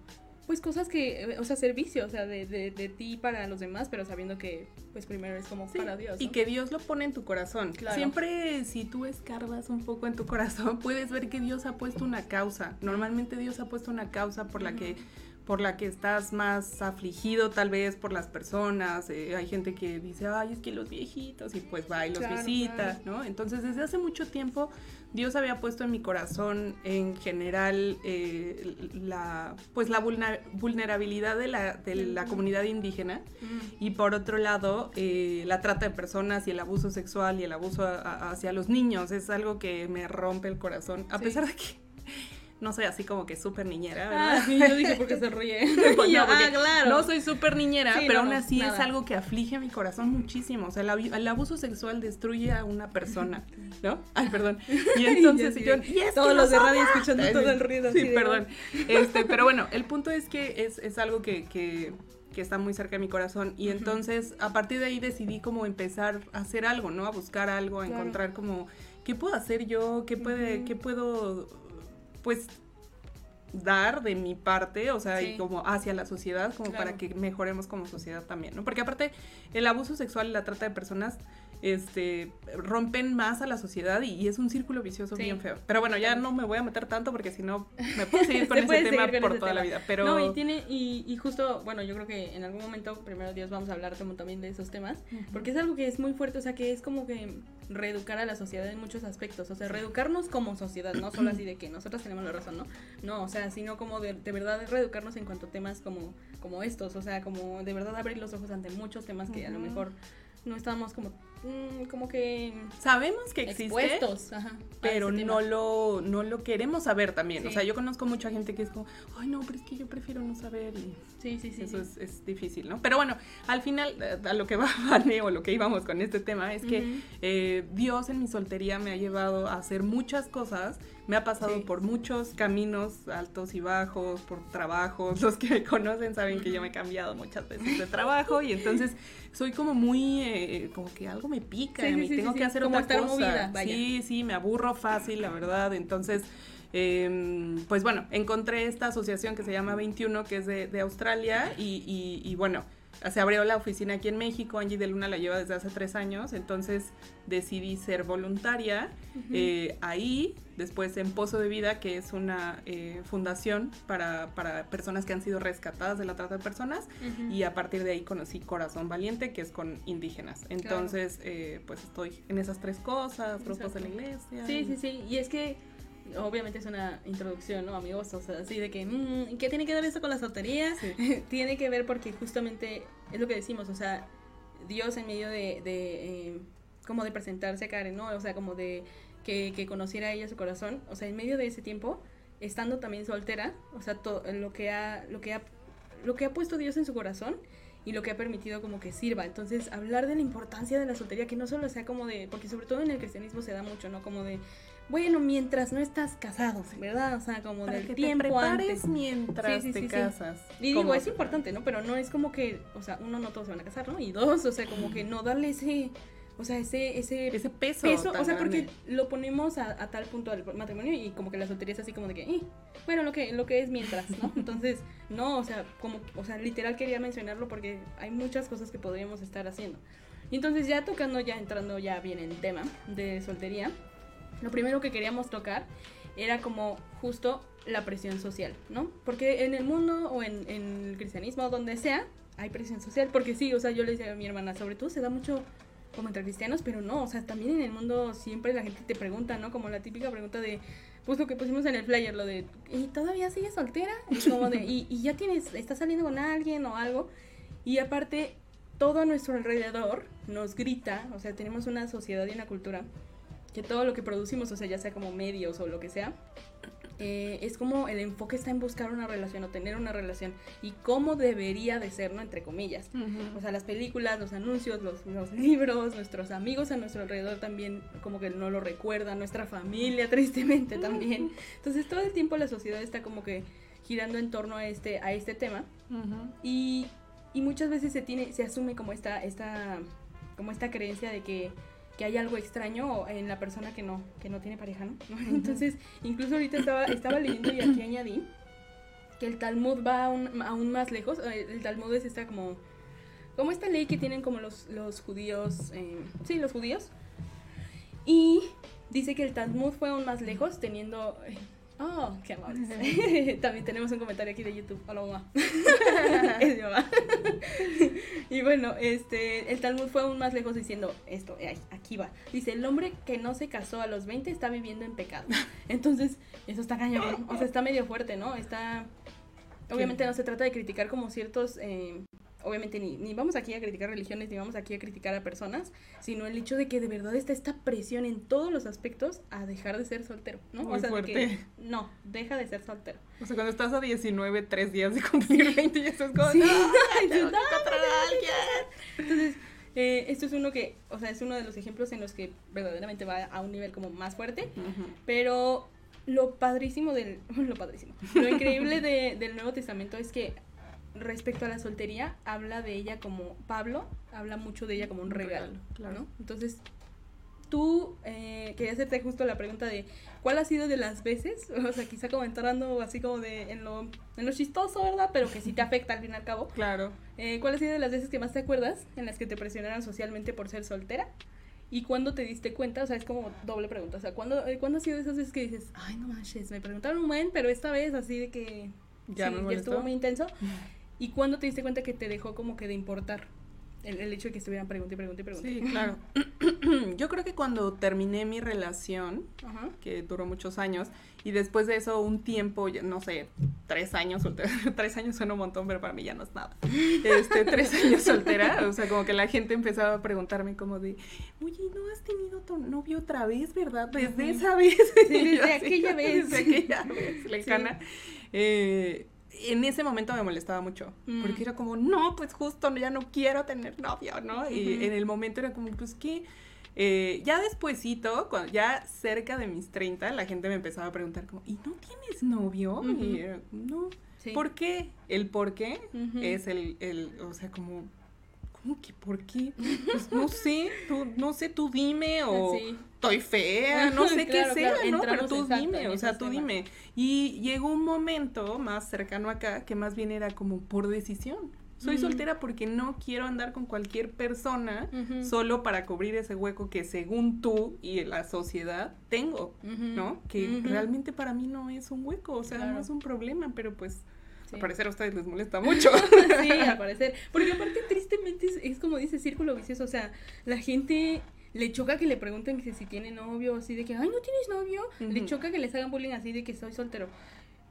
pues cosas que, eh, o sea, servicio, o sea, de, de, de ti para los demás, pero sabiendo que, pues primero es como Sí, para Dios. Y que Dios lo pone en tu corazón. Claro. Siempre si tú escarbas un poco en tu corazón, puedes ver que Dios ha puesto una causa. Normalmente Dios ha puesto una causa por la que por la que estás más afligido tal vez por las personas. eh, hay gente que dice, ay, es que los viejitos y pues va y los Claro, visita, ¿no? Entonces desde hace mucho tiempo Dios había puesto en mi corazón en general eh, la pues la vulner- vulnerabilidad de la, de la comunidad indígena. Mm, y por otro lado, eh, la trata de personas y el abuso sexual y el abuso a- a- hacia los niños es algo que me rompe el corazón, a Sí. pesar de que no soy así como que súper niñera, Ah, ¿verdad? sí, yo dije porque se ríe. Pues Y no, ah, claro. no soy súper niñera, Sí, pero no, aún así es algo que aflige mi corazón muchísimo. O sea, el, abu- el abuso sexual destruye a una persona, ¿no? Ay, perdón. Y entonces y yo. "Y Todos los de radio odia". escuchando Ay, todo el ruido. Sí, así de, perdón. Este, pero bueno, el punto es que es, es algo que, que, que está muy cerca de mi corazón. Y entonces, a partir de ahí decidí como empezar a hacer algo, ¿no? A buscar algo, a Claro. encontrar como, ¿qué puedo hacer yo? ¿Qué, puede, qué puedo, pues, dar de mi parte? O sea, Sí. y como hacia la sociedad, como Claro. para que mejoremos como sociedad también, ¿no? Porque aparte, el abuso sexual y la trata de personas este rompen más a la sociedad y, y es un círculo vicioso Sí. bien feo. Pero bueno, ya no me voy a meter tanto porque si no me puedo seguir con Se ese tema con por ese toda la vida. Pero No, y tiene, y, y justo, bueno, yo creo que en algún momento, primero Dios, vamos a hablar como también de esos temas, porque es algo que es muy fuerte, o sea, que es como que reeducar a la sociedad en muchos aspectos, o sea, reeducarnos como sociedad, no solo así de que nosotros tenemos la razón, ¿no? No, o sea, sino como de, de verdad reeducarnos en cuanto a temas como, como estos, o sea, como de verdad abrir los ojos ante muchos temas que a lo mejor no estábamos como, mm, como que sabemos que existe. expuestos, ajá, a Pero no lo, no lo queremos saber también. O sea, yo conozco mucha gente que es como, ay, no, pero es que yo prefiero no saber. Y Sí, sí, sí. eso sí. Es, es difícil, ¿no? Pero bueno, al final, eh, a lo que va Vane o lo que íbamos con este tema es que eh, Dios en mi soltería me ha llevado a hacer muchas cosas. Me ha pasado Sí. por muchos caminos altos y bajos, por trabajos. Los que me conocen saben que yo me he cambiado muchas veces de trabajo y entonces soy como muy, eh, como que algo me pica Sí, y sí, me sí, tengo que hacer Como otra cosa. movida. Sí, sí, me aburro fácil, la verdad. Entonces, Em, pues bueno, encontré esta asociación que se llama 21, que es de, de Australia, y, y, y bueno, se abrió la oficina aquí en México, Angie de Luna la lleva desde hace tres años, entonces decidí ser voluntaria eh, ahí, después en Pozo de Vida, que es una eh, fundación para, para, personas que han sido rescatadas de la trata de personas, y a partir de ahí conocí Corazón Valiente, que es con indígenas. Entonces, claro. eh, pues estoy en esas tres cosas, grupos de la iglesia. Sí, sí, sí, y es que obviamente es una introducción, ¿no, amigos? O sea, así de que, mmm, ¿qué tiene que ver esto con la soltería? Sí. tiene que ver porque justamente es lo que decimos, o sea, Dios en medio de, de eh, como de presentarse a Karen, ¿no? O sea, como de que, que, conociera a ella su corazón, o sea, en medio de ese tiempo, estando también soltera, o sea, todo lo que ha, lo que ha, lo que ha puesto Dios en su corazón y lo que ha permitido como que sirva. Entonces, hablar de la importancia de la soltería, que no solo sea como de, porque sobre todo en el cristianismo se da mucho, ¿no? Como de, bueno, mientras no estás casado, ¿verdad? O sea, como Para del que tiempo te prepares antes. mientras Sí, sí, te sí, casas. Y digo, es importante, ¿no? Pero no es como que, o sea, uno no todos se van a casar, ¿no? Y dos, o sea, como que no darle ese, o sea, ese, ese, ese peso. peso, o sea, porque grande. lo ponemos a, a tal punto del matrimonio y como que la soltería es así como de que, "Eh, bueno, lo que, lo que es mientras, ¿no? Entonces, no, o sea, como, o sea, literal quería mencionarlo porque hay muchas cosas que podríamos estar haciendo. Y entonces ya tocando, ya entrando ya bien en tema de soltería, lo primero que queríamos tocar era como justo la presión social, ¿no? Porque en el mundo o en, el cristianismo donde sea, hay presión social. Porque sí, o sea, yo le decía a mi hermana, sobre todo se da mucho como entre cristianos, pero no, o sea, también en el mundo siempre la gente te pregunta, ¿no? Como la típica pregunta de, pues que pusimos en el flyer, lo de, ¿y todavía sigues soltera? Y como de, ¿y, y ya tienes, estás saliendo con alguien o algo? Y aparte, todo a nuestro alrededor nos grita, o sea, tenemos una sociedad y una cultura que todo lo que producimos, o sea, ya sea como medios o lo que sea, eh, es como el enfoque está en buscar una relación o tener una relación y cómo debería de ser, ¿no? Entre comillas. O sea, las películas, los anuncios, los, los libros, nuestros amigos a nuestro alrededor también como que no lo recuerdan, nuestra familia tristemente también. Entonces todo el tiempo la sociedad está como que girando en torno a este, a este tema Ujú. y, y muchas veces se tiene, se asume como esta, esta, como esta creencia de que, que hay algo extraño en la persona que no, que no tiene pareja, ¿no? Entonces, incluso ahorita estaba, estaba leyendo y aquí añadí que el Talmud va aún, aún más lejos. Eh, El Talmud es esta como, como esta ley que tienen como los, los judíos, eh, sí, los judíos. Y dice que el Talmud fue aún más lejos teniendo... Oh, qué amables. También tenemos un comentario aquí de YouTube. Hola, mamá. es mi mamá. y bueno, este, el Talmud fue aún más lejos diciendo esto, eh, aquí va. Dice, el hombre que no se casó a los 20 está viviendo en pecado. Entonces, eso está cañón. O sea, está medio fuerte, ¿no? Está... Obviamente no se trata de criticar como ciertos... eh, obviamente ni, ni vamos aquí a criticar religiones, ni vamos aquí a criticar a personas, sino el hecho de que de verdad está esta presión en todos los aspectos a dejar de ser soltero, ¿no? Muy o sea, de que fuerte. no, deja de ser soltero. O sea, cuando estás a 19, 3 días de cumplir 20 y estás como, Sí. no, Ay, tengo no, que encontrar a alguien. Entonces, eh, esto es uno que, o sea, es uno de los ejemplos en los que verdaderamente va a un nivel como más fuerte, Ujú. pero lo padrísimo del, lo padrísimo, lo increíble de- del Nuevo Testamento es que respecto a la soltería, habla de ella como, Pablo habla mucho de ella como un regalo, regalo, claro. ¿no? Entonces, tú, eh, quería hacerte justo la pregunta de, ¿cuál ha sido de las veces, o sea, quizá como entrando así como de, en lo, en lo chistoso, ¿verdad? Pero que sí te afecta al fin y al cabo. Claro. Eh, ¿Cuál ha sido de las veces que más te acuerdas en las que te presionaron socialmente por ser soltera? ¿Y cuándo te diste cuenta? O sea, es como doble pregunta. O sea, ¿cuándo, eh, ¿cuándo ha sido de esas veces que dices, ay, no manches, me preguntaron un buen, pero esta vez así de que Ya me sí, molestó. estuvo muy intenso? ¿Y cuándo te diste cuenta que te dejó como que de importar el, el hecho de que estuvieran pregunta y pregunta y pregunta? Sí, claro. Yo creo que cuando terminé mi relación, Ajá. que duró muchos años, y después de eso un tiempo, no sé, tres años soltera, tres años suena un montón, pero para mí ya no es nada. Este, tres años soltera, o sea, como que la gente empezaba a preguntarme como de, oye, ¿no has tenido tu novio otra vez, verdad? Desde esa vez. Sí, desde aquella vez. Desde aquella vez, lejana. Eh, en ese momento me molestaba mucho, Mm. porque era como, no, pues justo ya no quiero tener novio, ¿no? Y en el momento era como, pues qué, eh, ya despuesito, cuando ya cerca de mis 30, la gente me empezaba a preguntar como, ¿y no tienes novio? Y era, no. Sí. ¿Por qué? El por qué es el, el, o sea, como, ¿cómo que por qué? Pues no sé, tú, no sé, tú dime o estoy fea, no sé qué sea, ¿no? Pero tú dime, o sea, tú dime. Y llegó un momento más cercano acá que más bien era como por decisión. Soy soltera porque no quiero andar con cualquier persona solo para cubrir ese hueco que según tú y la sociedad tengo, ¿no? Que realmente para mí no es un hueco, o sea, no es un problema, pero pues al parecer a ustedes les molesta mucho. sí, al parecer. Porque aparte, tristemente, es, como dice círculo vicioso. O sea, la gente le choca que le pregunten que si tiene novio, así de que, ay, no tienes novio. Le choca que les hagan bullying así de que soy soltero.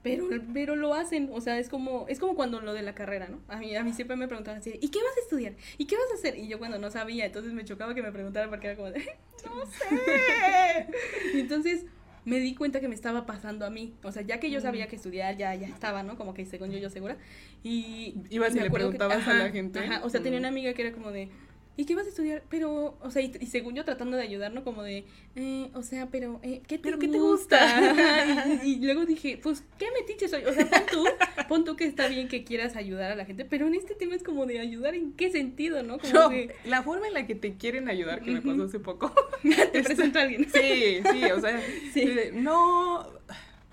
Pero, pero lo hacen, o sea, es como, es como cuando lo de la carrera, ¿no? A mí, a mí siempre me preguntaban así, ¿y qué vas a estudiar? ¿Y qué vas a hacer? Y yo cuando no sabía, entonces me chocaba que me preguntaran porque era como de, no sé. y entonces, me di cuenta que me estaba pasando a mí. O sea, ya que yo sabía que estudiar, ya, ya estaba, ¿no? Como que según yo, yo segura. Y. Ibas y le preguntabas a la gente. Ajá, o sea, tenía una amiga que era como de. ¿Y qué vas a estudiar? Pero, o sea, y, según yo tratando de ayudarnos como de, eh, o sea, pero, eh, ¿qué te, ¿qué te gusta? y, luego dije, pues, ¿qué metiche soy? O sea, pon tú, pon tú que está bien que quieras ayudar a la gente, pero en este tema es como de ayudar en qué sentido, ¿no? Como la forma en la que te quieren ayudar, que me pasó hace poco. te presento a alguien. Sí, sí, o sea, sí. no,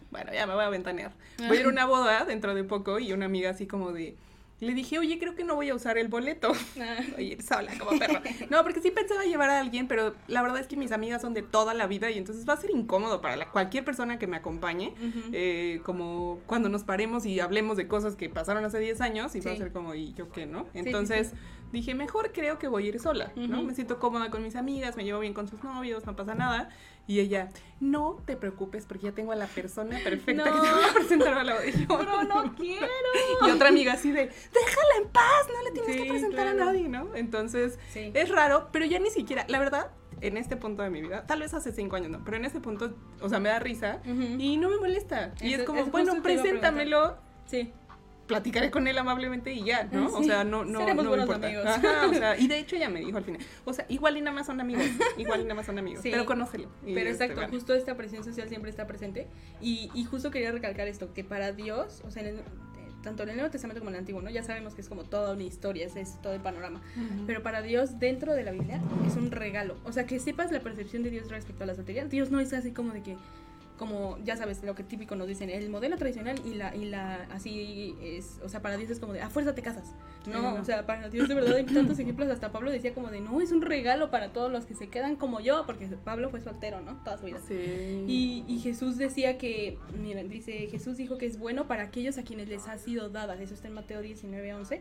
bueno, ya me voy a ventanear. Voy a ir a una boda dentro de poco y una amiga así como de le dije, oye, creo que no voy a usar el boleto. Ah. Oye, sola como perro. No, porque sí pensaba llevar a alguien, pero la verdad es que mis amigas son de toda la vida y entonces va a ser incómodo para cualquier persona que me acompañe. Eh, como cuando nos paremos y hablemos de cosas que pasaron hace 10 años y va a ser como, ¿y yo qué, no? Entonces dije, mejor creo que voy a ir sola, ¿no? Me siento cómoda con mis amigas, me llevo bien con sus novios, no pasa nada. Y ella, no te preocupes porque ya tengo a la persona perfecta que te voy a presentar a la boda. Pero no quiero. Y otra amiga así de, déjala en paz, no le tienes que presentar a nadie, ¿no? Entonces, es raro, pero ya ni siquiera, la verdad, en este punto de mi vida, tal vez hace cinco años no, pero en este punto, o sea, me da risa y no me molesta. y es como, bueno, preséntamelo. Sí platicaré con él amablemente y ya, ¿no? O sea, no, no, Seremos no buenos amigos. Ajá, o sea, y de hecho ella me dijo al final, o sea, igual y nada más son amigos, igual y nada más son amigos, pero conócelo. Pero este, exacto, justo esta presión social siempre está presente y, y justo quería recalcar esto, que para Dios, o sea, en tanto en el Nuevo Testamento como en el Antiguo, ¿no? Ya sabemos que es como toda una historia, es, es todo el panorama. Pero para Dios, dentro de la Biblia, es un regalo. O sea, que sepas la percepción de Dios respecto a la soltería. Dios no es así como de que, como ya sabes lo que típico nos dicen el modelo tradicional y la y la así es o sea para Dios es como de a fuerza te casas no, o sea para Dios de verdad hay tantos ejemplos hasta Pablo decía como de no es un regalo para todos los que se quedan como yo porque Pablo fue soltero no toda su vida. Sí. y, y Jesús decía que miren dice Jesús dijo que es bueno para aquellos a quienes les ha sido dada eso está en Mateo 19 11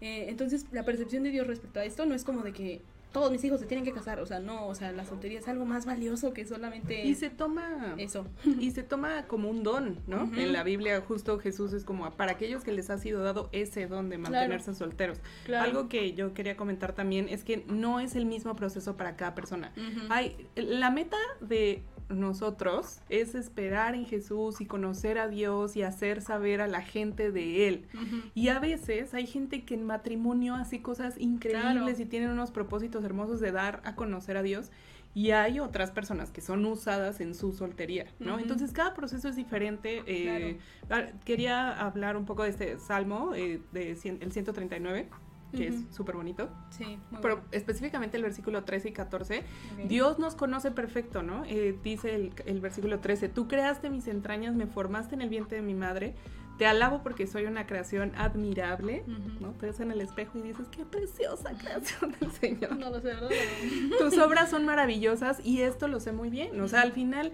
eh, entonces la percepción de Dios respecto a esto no es como de que todos mis hijos se tienen que casar, o sea, no, o sea, la soltería es algo más valioso que solamente y se toma eso y se toma como un don, ¿no? En la Biblia justo Jesús es como para aquellos que les ha sido dado ese don de mantenerse solteros. Algo que yo quería comentar también es que no es el mismo proceso para cada persona. Hay la meta de nosotros es esperar en Jesús y conocer a Dios y hacer saber a la gente de Él. Y a veces hay gente que en matrimonio hace cosas increíbles y tienen unos propósitos hermosos de dar a conocer a Dios. Y hay otras personas que son usadas en su soltería, ¿no? Entonces cada proceso es diferente. Eh, ah, quería hablar un poco de este salmo, eh, de el 139 que es súper bonito. Sí. Pero específicamente el versículo 13 y 14, Dios nos conoce perfecto, ¿no? Eh, dice el, el, versículo 13, tú creaste mis entrañas, me formaste en el vientre de mi madre, te alabo porque soy una creación admirable, ¿no? Te ves en el espejo y dices, qué preciosa creación del Señor. No lo sé, ¿verdad? Tus obras son maravillosas y esto lo sé muy bien, o sea, al final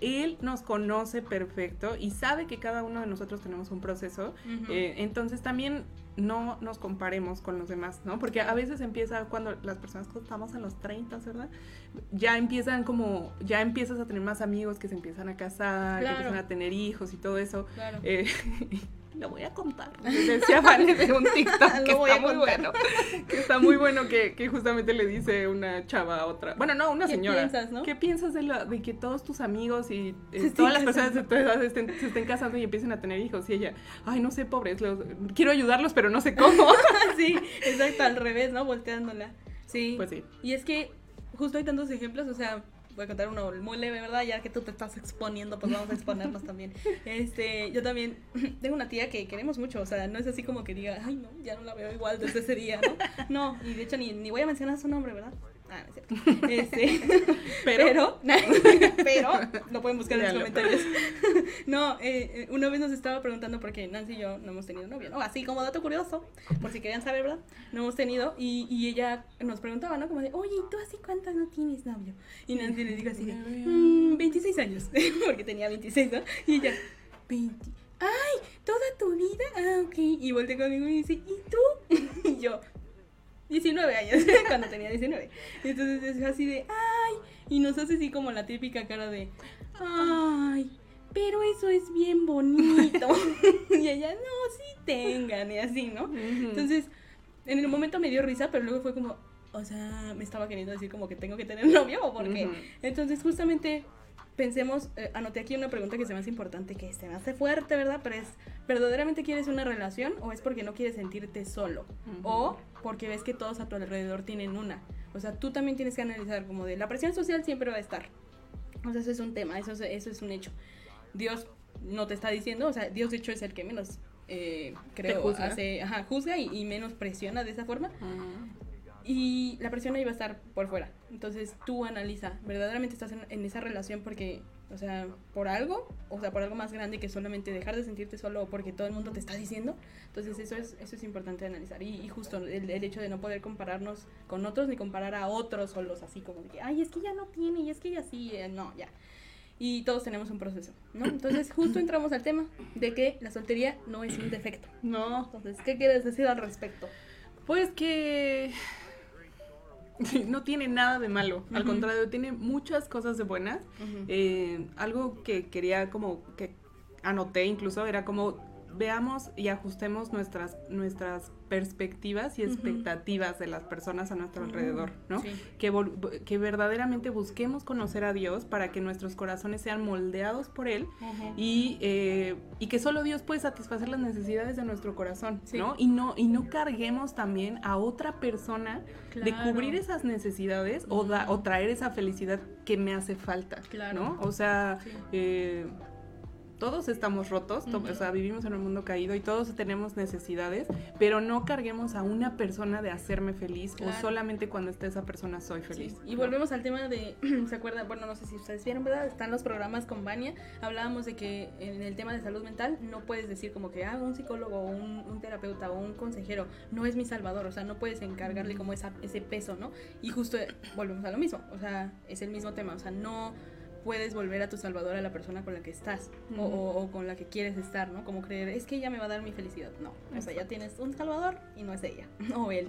él nos conoce perfecto y sabe que cada uno de nosotros tenemos un proceso. Eh, entonces también no nos comparemos con los demás, ¿no? Porque a veces empieza cuando las personas estamos en los 30, ¿verdad? Ya empiezan como, ya empiezas a tener más amigos que se empiezan a casar, que empiezan a tener hijos y todo eso. Claro. Eh, lo voy a contar. Decía Vane de un TikTok que está muy bueno. Que está muy bueno que, que, justamente le dice una chava a otra. Bueno, no, una señora. ¿Qué piensas, no? ¿Qué piensas de, la, de que todos tus amigos y eh, todas las personas de tu edad estén, se estén casando y empiecen a tener hijos? Y ella, ay, no sé, pobres, los, quiero ayudarlos, pero no sé cómo. sí, exacto, al revés, ¿no? Volteándola. Sí. Pues sí. Y es que justo hay tantos ejemplos, o sea, voy a contar uno muy leve, ¿verdad? Ya que tú te estás exponiendo, pues vamos a exponernos también. Este, yo también tengo una tía que queremos mucho, o sea, no es así como que diga, ay, no, ya no la veo igual desde ese día, ¿no? No, y de hecho ni, ni voy a mencionar su nombre, ¿verdad? Ah, no es cierto. Este, pero, pero, lo pueden buscar en los comentarios. no, eh, eh, una vez nos estaba preguntando porque Nancy y yo no hemos tenido novio, ¿no? Así como dato curioso, por si querían saber, ¿verdad? No hemos tenido y, y ella nos preguntaba, ¿no? Como de, oye, ¿y tú así cuántas no tienes novio? Y Nancy le dijo así, mmm, 26 años, porque tenía 26, ¿no? Y ella, 20. ¡Ay! ¿Toda tu vida? Ah, ok. Y volteé conmigo y dice, ¿y tú? y yo, 19 años, cuando tenía 19. Entonces es así de, ay, y nos hace así como la típica cara de, ay, pero eso es bien bonito. y ella, no, sí tengan, y así, ¿no? Entonces, en el momento me dio risa, pero luego fue como, o sea, me estaba queriendo decir como que tengo que tener novio o por qué. Entonces, justamente pensemos, eh, anoté aquí una pregunta que se me hace importante, que se me hace fuerte, ¿verdad? Pero es, ¿verdaderamente quieres una relación o es porque no quieres sentirte solo? O porque ves que todos a tu alrededor tienen una. O sea, tú también tienes que analizar como de la presión social siempre va a estar. O sea, eso es un tema, eso es, eso es un hecho. Dios no te está diciendo, o sea, Dios de hecho es el que menos, eh, creo, juzga. hace, ajá, juzga y, y menos presiona de esa forma. Y la presión ahí va a estar por fuera. Entonces tú analiza, ¿verdaderamente estás en, en, esa relación porque, o sea, por algo? O sea, por algo más grande que solamente dejar de sentirte solo porque todo el mundo te está diciendo. Entonces eso es, eso es importante analizar. Y, y justo el, el, hecho de no poder compararnos con otros ni comparar a otros solos así como de que, ay, es que ya no tiene y es que ella sí, eh, no, ya. Y todos tenemos un proceso, ¿no? Entonces justo entramos al tema de que la soltería no es un defecto. No. Entonces, ¿qué quieres decir al respecto? Pues que no tiene nada de malo, al uh -huh. contrario, tiene muchas cosas de buenas. Uh -huh. eh, algo que quería como que anoté incluso era como veamos y ajustemos nuestras, nuestras perspectivas y expectativas uh -huh. de las personas a nuestro alrededor, ¿no? Sí. Que, que verdaderamente busquemos conocer a Dios para que nuestros corazones sean moldeados por Él y, eh, y que solo Dios puede satisfacer las necesidades de nuestro corazón, sí. ¿no? Y ¿no? y no carguemos también a otra persona claro. de cubrir esas necesidades o, da, o, traer esa felicidad que me hace falta, claro. ¿no? O sea, sí. eh, todos estamos rotos, uh -huh. o sea, vivimos en un mundo caído y todos tenemos necesidades, pero no carguemos a una persona de hacerme feliz claro. o solamente cuando esté esa persona soy feliz. Sí. Y volvemos al tema de, ¿se acuerdan? Bueno, no sé si ustedes vieron, ¿verdad? Están los programas con Vania, hablábamos de que en el tema de salud mental no puedes decir como que, ah, un psicólogo, un, un terapeuta o un consejero no es mi salvador, o sea, no puedes encargarle como esa, ese peso, ¿no? Y justo volvemos a lo mismo, o sea, es el mismo tema, o sea, no puedes volver a tu salvador a la persona con la que estás uh -huh. o, o, o, con la que quieres estar, ¿no? Como creer, es que ella me va a dar mi felicidad. No, o sea, ya tienes un salvador y no es ella o él.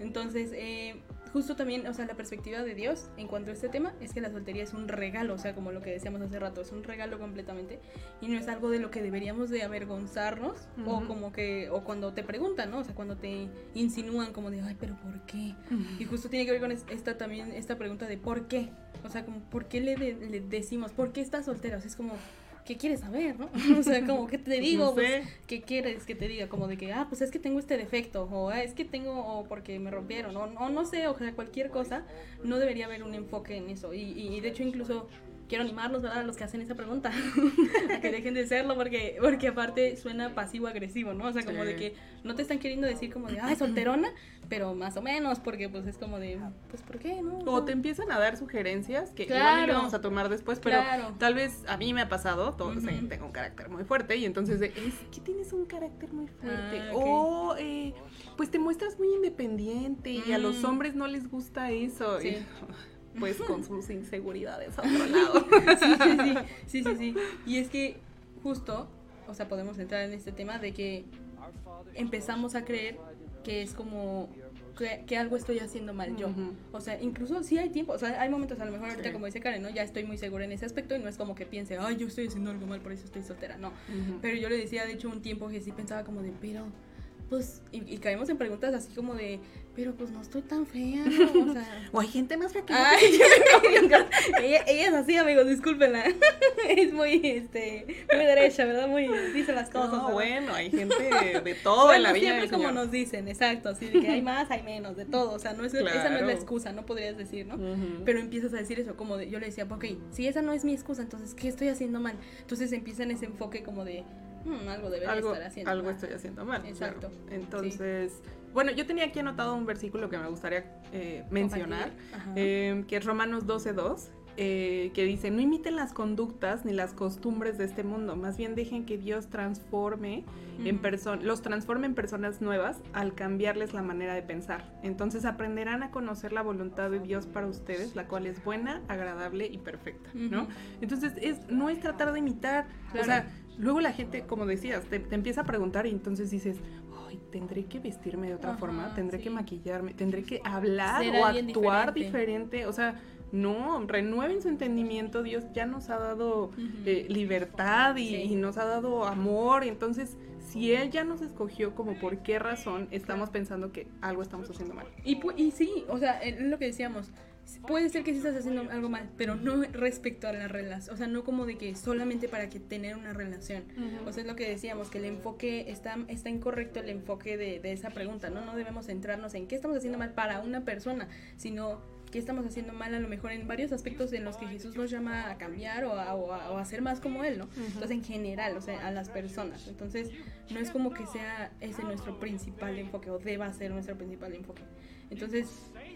Entonces, eh, justo también, o sea, la perspectiva de Dios en cuanto a este tema es que la soltería es un regalo, o sea, como lo que decíamos hace rato, es un regalo completamente y no es algo de lo que deberíamos de avergonzarnos uh -huh. o como que, o cuando te preguntan, ¿no? O sea, cuando te insinúan como de, ay, pero ¿por qué? Uh -huh. Y justo tiene que ver con esta también, esta pregunta de ¿por qué? O sea, como, ¿por qué le, de, le decimos, ¿por qué estás soltera? O sea, es como, ¿qué quieres saber, no? O sea, como, ¿qué te digo? No sé. pues, ¿Qué quieres que te diga? Como de que, ah, pues es que tengo este defecto, o ah, es que tengo, o porque me rompieron, o, o no sé, o sea, cualquier cosa, no debería haber un enfoque en eso. Y, y, y de hecho, incluso quiero animarlos, ¿verdad? A los que hacen esa pregunta, a que dejen de serlo, porque, porque aparte suena pasivo-agresivo, ¿no? O sea, como sí. de que no te están queriendo decir como de, ay, solterona, pero más o menos, porque pues es como de, pues, ¿por qué, no? O te empiezan a dar sugerencias que claro. igual vamos a tomar después, pero claro. tal vez a mí me ha pasado, todo, uh -huh. tengo un carácter muy fuerte, y entonces de, es que tienes un carácter muy fuerte, ah, okay. o eh, pues te muestras muy independiente, mm. y a los mm. hombres no les gusta eso. Sí. Y, pues con sus inseguridades a otro lado. sí, sí, sí, sí, sí. Y es que justo, o sea, podemos entrar en este tema de que empezamos a creer que es como que, que algo estoy haciendo mal yo. Uh -huh. O sea, incluso sí hay tiempo, o sea, hay momentos, a lo mejor ahorita sí. como dice Karen, ¿no? Ya estoy muy segura en ese aspecto y no es como que piense, ay, yo estoy haciendo algo mal, por eso estoy soltera, no. Uh -huh. Pero yo le decía, de hecho, un tiempo que sí pensaba como de, pero pues, y, y caemos en preguntas así como de, pero pues no estoy tan fea, ¿no? O sea. O hay gente más fea que Ay, ella, ella es así, amigos, discúlpenla. Es muy, este, muy derecha, ¿verdad? Muy, dice las cosas. No, ¿verdad? bueno, hay gente de todo Bueno, en la vida. siempre del como Señor. nos dicen, exacto, así de que hay más, hay menos, de todo, o sea, no es, esa no es la excusa, no podrías decir, ¿no? Pero empiezas a decir eso, como de, yo le decía, ok, si esa no es mi excusa, entonces, ¿qué estoy haciendo mal? Entonces empieza en ese enfoque como de, "Hmm, algo debería algo, estar haciendo algo mal". estoy haciendo mal. Exacto. claro. Entonces, bueno, yo tenía aquí anotado un versículo que me gustaría eh, mencionar, eh, que es Romanos 12.2, eh, que dice, no imiten las conductas ni las costumbres de este mundo, más bien dejen que Dios transforme en personas, los transforme en personas nuevas al cambiarles la manera de pensar. Entonces aprenderán a conocer la voluntad de Dios para ustedes, la cual es buena, agradable y perfecta, ¿no? Entonces es, no es tratar de imitar, o sea, luego la gente, como decías, te, te empieza a preguntar y entonces dices, ay, tendré que vestirme de otra Ajá, forma, tendré sí. que maquillarme, tendré que hablar Ser o actuar diferente. diferente, o sea, no, renueven su entendimiento, Dios ya nos ha dado eh, libertad y, Sí. y nos ha dado amor, entonces si Él ya nos escogió, como por qué razón estamos pensando que algo estamos haciendo mal. Y, y sí, o sea, es lo que decíamos. Puede ser que sí estás haciendo algo mal, pero no respecto a la relación. O sea, no como de que solamente para que tener una relación. O sea, es lo que decíamos, que el enfoque está, está incorrecto, el enfoque de, de esa pregunta, ¿no? No debemos centrarnos en qué estamos haciendo mal para una persona, sino qué estamos haciendo mal a lo mejor en varios aspectos en los que Jesús nos llama a cambiar o a, o a- o a ser más como Él, ¿no? Entonces, en general, o sea, a las personas. Entonces, no es como que sea ese nuestro principal enfoque o deba ser nuestro principal enfoque. Entonces,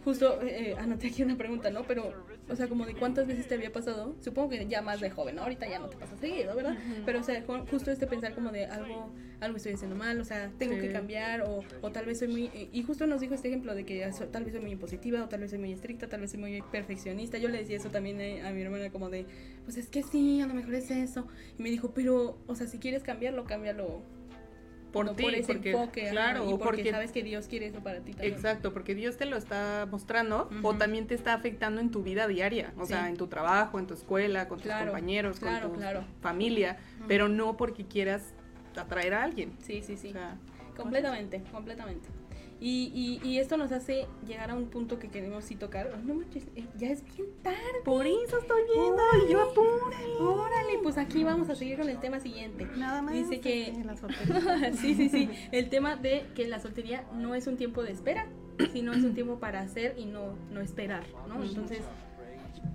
justo eh, eh, anoté aquí una pregunta, ¿no? Pero, o sea, como de cuántas veces te había pasado, supongo que ya más de joven, ¿no? Ahorita ya no te pasa seguido, ¿verdad? Pero, o sea, ju- justo este pensar como de algo, algo estoy haciendo mal, o sea, tengo Sí. que cambiar, o, o tal vez soy muy. eh, Y justo nos dijo este ejemplo de que tal vez soy muy impositiva, o tal vez soy muy estricta, tal vez soy muy perfeccionista. Yo le decía eso también eh, a mi hermana, como de, pues es que sí, a lo mejor es eso. Y me dijo, pero, o sea, si quieres cambiarlo, cámbialo. Por no ti, por ese porque, enfoque, ajá, claro, y o porque, porque sabes que Dios quiere eso para ti también. Exacto, porque Dios te lo está mostrando o también te está afectando en tu vida diaria, o Sí. sea, en tu trabajo, en tu escuela, con tus compañeros, claro, con tu claro. familia, pero no porque quieras atraer a alguien. Sí, sí, sí. O sea, Completamente, completamente. Y, y, y esto nos hace llegar a un punto que queremos sí tocar. No manches, eh, ya es bien tarde. por eso estoy viendo, y yo apúrale. Órale, pues aquí vamos a seguir con el tema siguiente. Nada más. Dice que- este, la soltería. sí, sí, sí. El tema de que la soltería no es un tiempo de espera, sino es un tiempo para hacer y no, no esperar, ¿no? Entonces,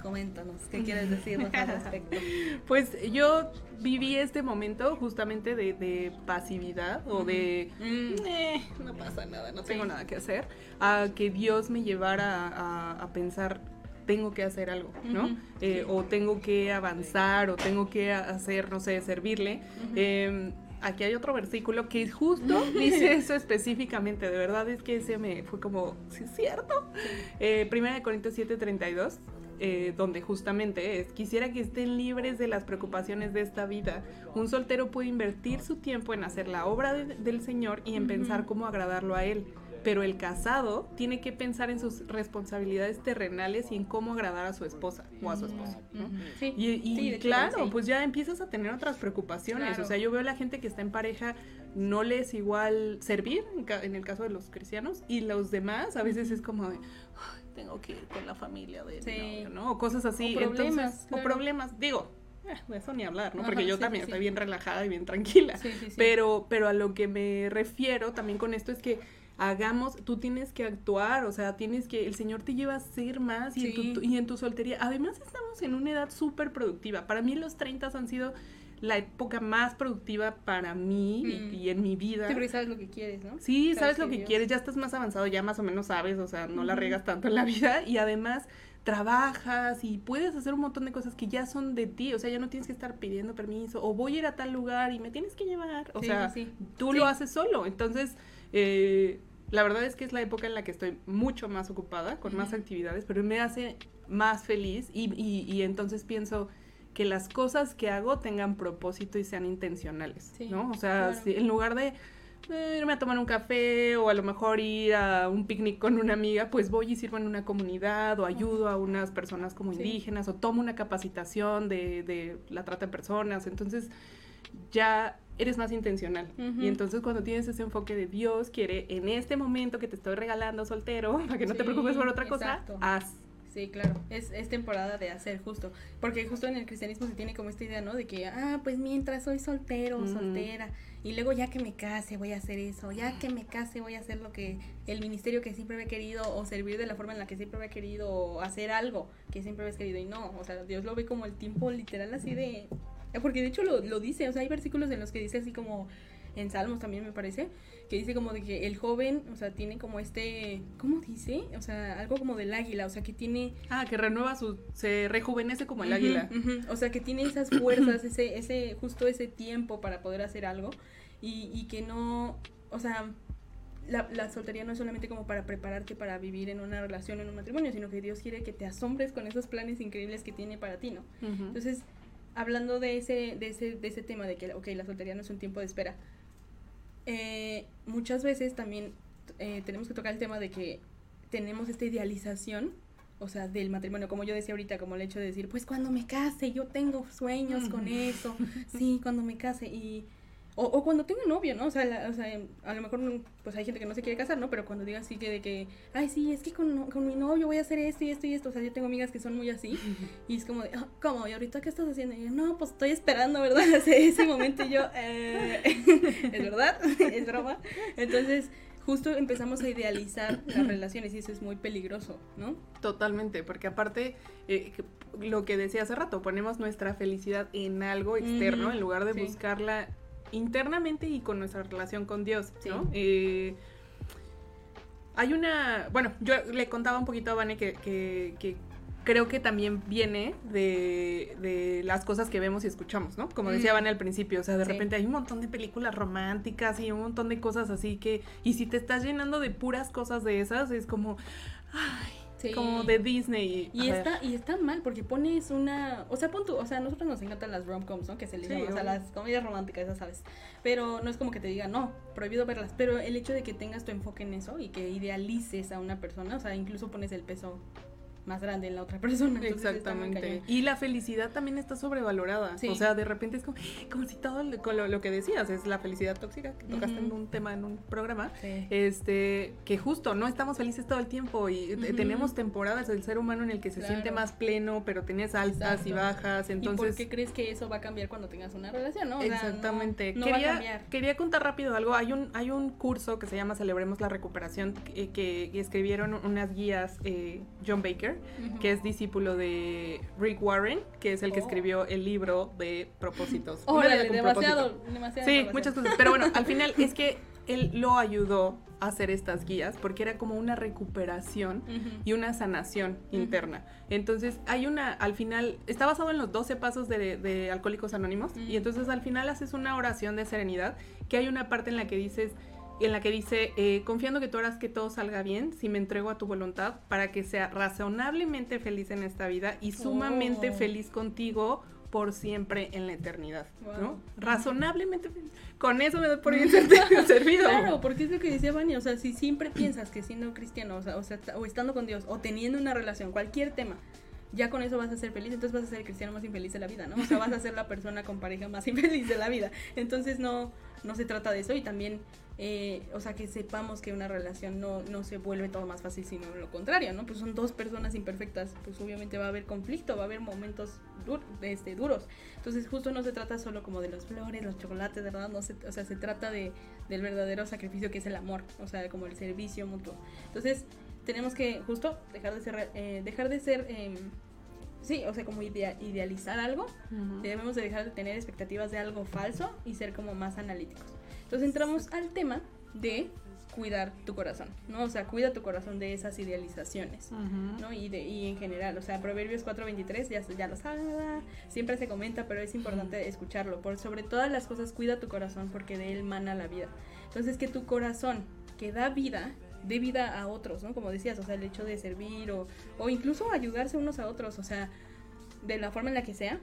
coméntanos, ¿qué quieres decirnos al respecto? Pues yo viví este momento justamente de, de pasividad o de Mm, "Eh, no pasa nada, no Sí. tengo nada que hacer, a que Dios me llevara a, a pensar, tengo que hacer algo, ¿no? Eh, sí. O tengo que avanzar, o tengo que hacer, no sé, servirle. Eh, aquí hay otro versículo que justo dice eso específicamente, de verdad es que ese me fue como, sí es cierto. Eh, Primera de Corintios 7:32. Eh, donde justamente es, quisiera que estén libres de las preocupaciones de esta vida. Un soltero puede invertir su tiempo en hacer la obra de- del Señor y en pensar cómo agradarlo a Él. Pero el casado tiene que pensar en sus responsabilidades terrenales y en cómo agradar a su esposa o a su esposo. ¿no? Ujú. Sí. Y, y Sí, de hecho, claro, sí. pues ya empiezas a tener otras preocupaciones. Claro. O sea, yo veo a la gente que está en pareja, no le es igual servir, en, el caso de los cristianos, y los demás a veces es como de, "Ay, tengo que ir con la familia de mi Sí. novio", ¿no? O cosas así. O problemas, Entonces, claro. o problemas, digo, eh, de eso ni hablar, ¿no? Ajá, Porque yo sí, también sí, estoy sí. bien relajada y bien tranquila. Sí, sí, sí. Pero, pero a lo que me refiero también con esto es que hagamos, tú tienes que actuar, o sea, tienes que, el Señor te lleva a ser más y, en, tu, y en tu soltería. Además estamos en una edad súper productiva. Para mí los 30 han sido la época más productiva para mí y- Mm. y, en mi vida. Sí, porque sabes lo que quieres, ¿no? Sí, Sabes sabes lo que Dios- quieres, ya estás más avanzado, ya más o menos sabes, o sea, no la Ujú. regas tanto en la vida y además trabajas y puedes hacer un montón de cosas que ya son de ti, o sea, ya no tienes que estar pidiendo permiso o voy a ir a tal lugar y me tienes que llevar, o Sí, sea, sí, tú Sí. lo haces solo, entonces eh, la verdad es que es la época en la que estoy mucho más ocupada, con más actividades, pero me hace más feliz y, y- y entonces pienso que las cosas que hago tengan propósito y sean intencionales, Sí, ¿no? O sea, claro. si- en lugar de eh, irme a tomar un café o a lo mejor ir a un picnic con una amiga, pues voy y sirvo en una comunidad o ayudo a unas personas como Sí. indígenas o tomo una capacitación de, de la trata de personas. Entonces ya eres más intencional. Y entonces cuando tienes ese enfoque de Dios quiere en este momento que te estoy regalando soltero, para que no te preocupes por otra cosa, haz. Sí, claro, es, es temporada de hacer justo, porque justo en el cristianismo se tiene como esta idea, ¿no? De que, ah, pues mientras soy soltero o soltera, y luego ya que me case voy a hacer eso, ya que me case voy a hacer lo que, el ministerio que siempre había querido, o servir de la forma en la que siempre había querido, o hacer algo que siempre habías querido, y no, o sea, Dios lo ve como el tiempo literal así de, porque de hecho lo, lo dice, o sea, hay versículos en los que dice así como, en Salmos también me parece, que dice como de que el joven, o sea, tiene como este, ¿cómo dice? O sea, algo como del águila, o sea, que tiene Ah, que renueva su, se rejuvenece como el águila. ujú. O sea, que tiene esas fuerzas, ese, ese, justo ese tiempo para poder hacer algo y, y que no, o sea, la, la soltería no es solamente como para prepararte para vivir en una relación, en un matrimonio, sino que Dios quiere que te asombres con esos planes increíbles que tiene para ti, ¿no? Entonces, hablando de ese, de ese, de ese tema de que, ok, la soltería no es un tiempo de espera, eh, muchas veces también eh, tenemos que tocar el tema de que tenemos esta idealización, o sea, del matrimonio, como yo decía ahorita, como el hecho de decir, pues cuando me case, yo tengo sueños con eso, sí, cuando me case, y... O, o cuando tenga novio, ¿no? O sea, la- o sea, a lo mejor pues hay gente que no se quiere casar, ¿no? Pero cuando diga así que de que, ay, sí, es que con, con mi novio voy a hacer esto y esto y esto, o sea, yo tengo amigas que son muy así, y es como de, "Ah, ¿cómo? ¿Y ahorita qué estás haciendo? Y yo, no, pues estoy esperando, ¿verdad? Ese, ese momento y yo, eh, ¿es verdad? ¿Es broma? Entonces, justo empezamos a idealizar las relaciones y eso es muy peligroso, ¿no? Totalmente, porque aparte, eh, lo que decía hace rato, ponemos nuestra felicidad en algo externo en lugar de sí. buscarla internamente y con nuestra relación con Dios, ¿no? Eh, hay una, bueno, yo le contaba un poquito a Vane que, que- que creo que también viene de, de las cosas que vemos y escuchamos, ¿no? Como decía Mm. Vane al principio, o sea, de Sí. repente hay un montón de películas románticas y un montón de cosas así que, y si te estás llenando de puras cosas de esas, es como, ay, Sí. como de Disney. Y ver, está, y está mal, porque pones una. O sea, pon tú, o sea, a nosotros nos encantan las rom-coms, ¿no? Que se les Sí, llama, o sea, las comedias románticas, ya sabes. Pero no es como que te diga, no, prohibido verlas. Pero el hecho de que tengas tu enfoque en eso y que idealices a una persona, o sea, incluso pones el peso más grande en la otra persona. entonces Exactamente. Y la felicidad también está sobrevalorada. Sí. O sea, de repente es como, como si todo lo, con lo, que decías es la felicidad tóxica, que tocaste en un tema, en un programa. Sí. Este, que justo no estamos felices todo el tiempo y Ujú. tenemos temporadas del ser humano en el que se Claro. siente más pleno, pero tienes altas y bajas, ¿Y por entonces qué crees que eso va a cambiar cuando tengas una relación, no? O sea, no- Exactamente. No, va a quería, cambiar. quería contar rápido algo. Hay un, hay un curso que se llama Celebremos la Recuperación que, que escribieron unas guías eh, John Baker, Que es discípulo de Rick Warren, que es el que Oh. escribió el libro de propósitos. Órale, demasiado, propósito. demasiado. Sí, muchas cosas. Pero bueno, al final es que él lo ayudó a hacer estas guías porque era como una recuperación y una sanación interna. Entonces, hay una, al final, está basado en los 12 pasos de, de Alcohólicos Anónimos, y entonces al final haces una oración de serenidad, que hay una parte en la que dices, en la que dice, eh, confiando que tú harás que todo salga bien, si me entrego a tu voluntad, para que sea razonablemente feliz en esta vida y sumamente Oh. feliz contigo por siempre en la eternidad, ¿no? Razonablemente feliz. Con eso me doy por bien ser- servido. Claro, porque es lo que decía Vania, o sea, si siempre piensas que siendo cristiano, o sea, o, sea, o estando con Dios, o teniendo una relación, cualquier tema, ya con eso vas a ser feliz, entonces vas a ser el cristiano más infeliz de la vida, ¿no? O sea, vas a ser la persona con pareja más infeliz de la vida. Entonces no, no se trata de eso y también, eh, o sea, que sepamos que una relación no, no se vuelve todo más fácil, sino lo contrario, ¿no? Pues son dos personas imperfectas, pues obviamente va a haber conflicto, va a haber momentos este, duros. Entonces justo no se trata solo como de las flores, los chocolates, ¿verdad? No se, o sea, se trata de, del verdadero sacrificio que es el amor, o sea, como el servicio mutuo. Entonces tenemos que justo dejar de ser, eh, dejar de ser, em, sí, o sea, como idea- idealizar algo, Ujú. debemos de dejar de tener expectativas de algo falso y ser como más analíticos. Entonces entramos al tema de cuidar tu corazón, ¿no? O sea, cuida tu corazón de esas idealizaciones. Ujú. ¿no? Y, de, y en general, o sea, Proverbios 4.23 ya, ya lo sabe, siempre se comenta, pero es importante escucharlo. Por sobre todas las cosas, cuida tu corazón porque de él mana la vida. Entonces, que tu corazón, que da vida, dé vida a otros, ¿no? Como decías, o sea, el hecho de servir o, o incluso ayudarse unos a otros, o sea, de la forma en la que sea,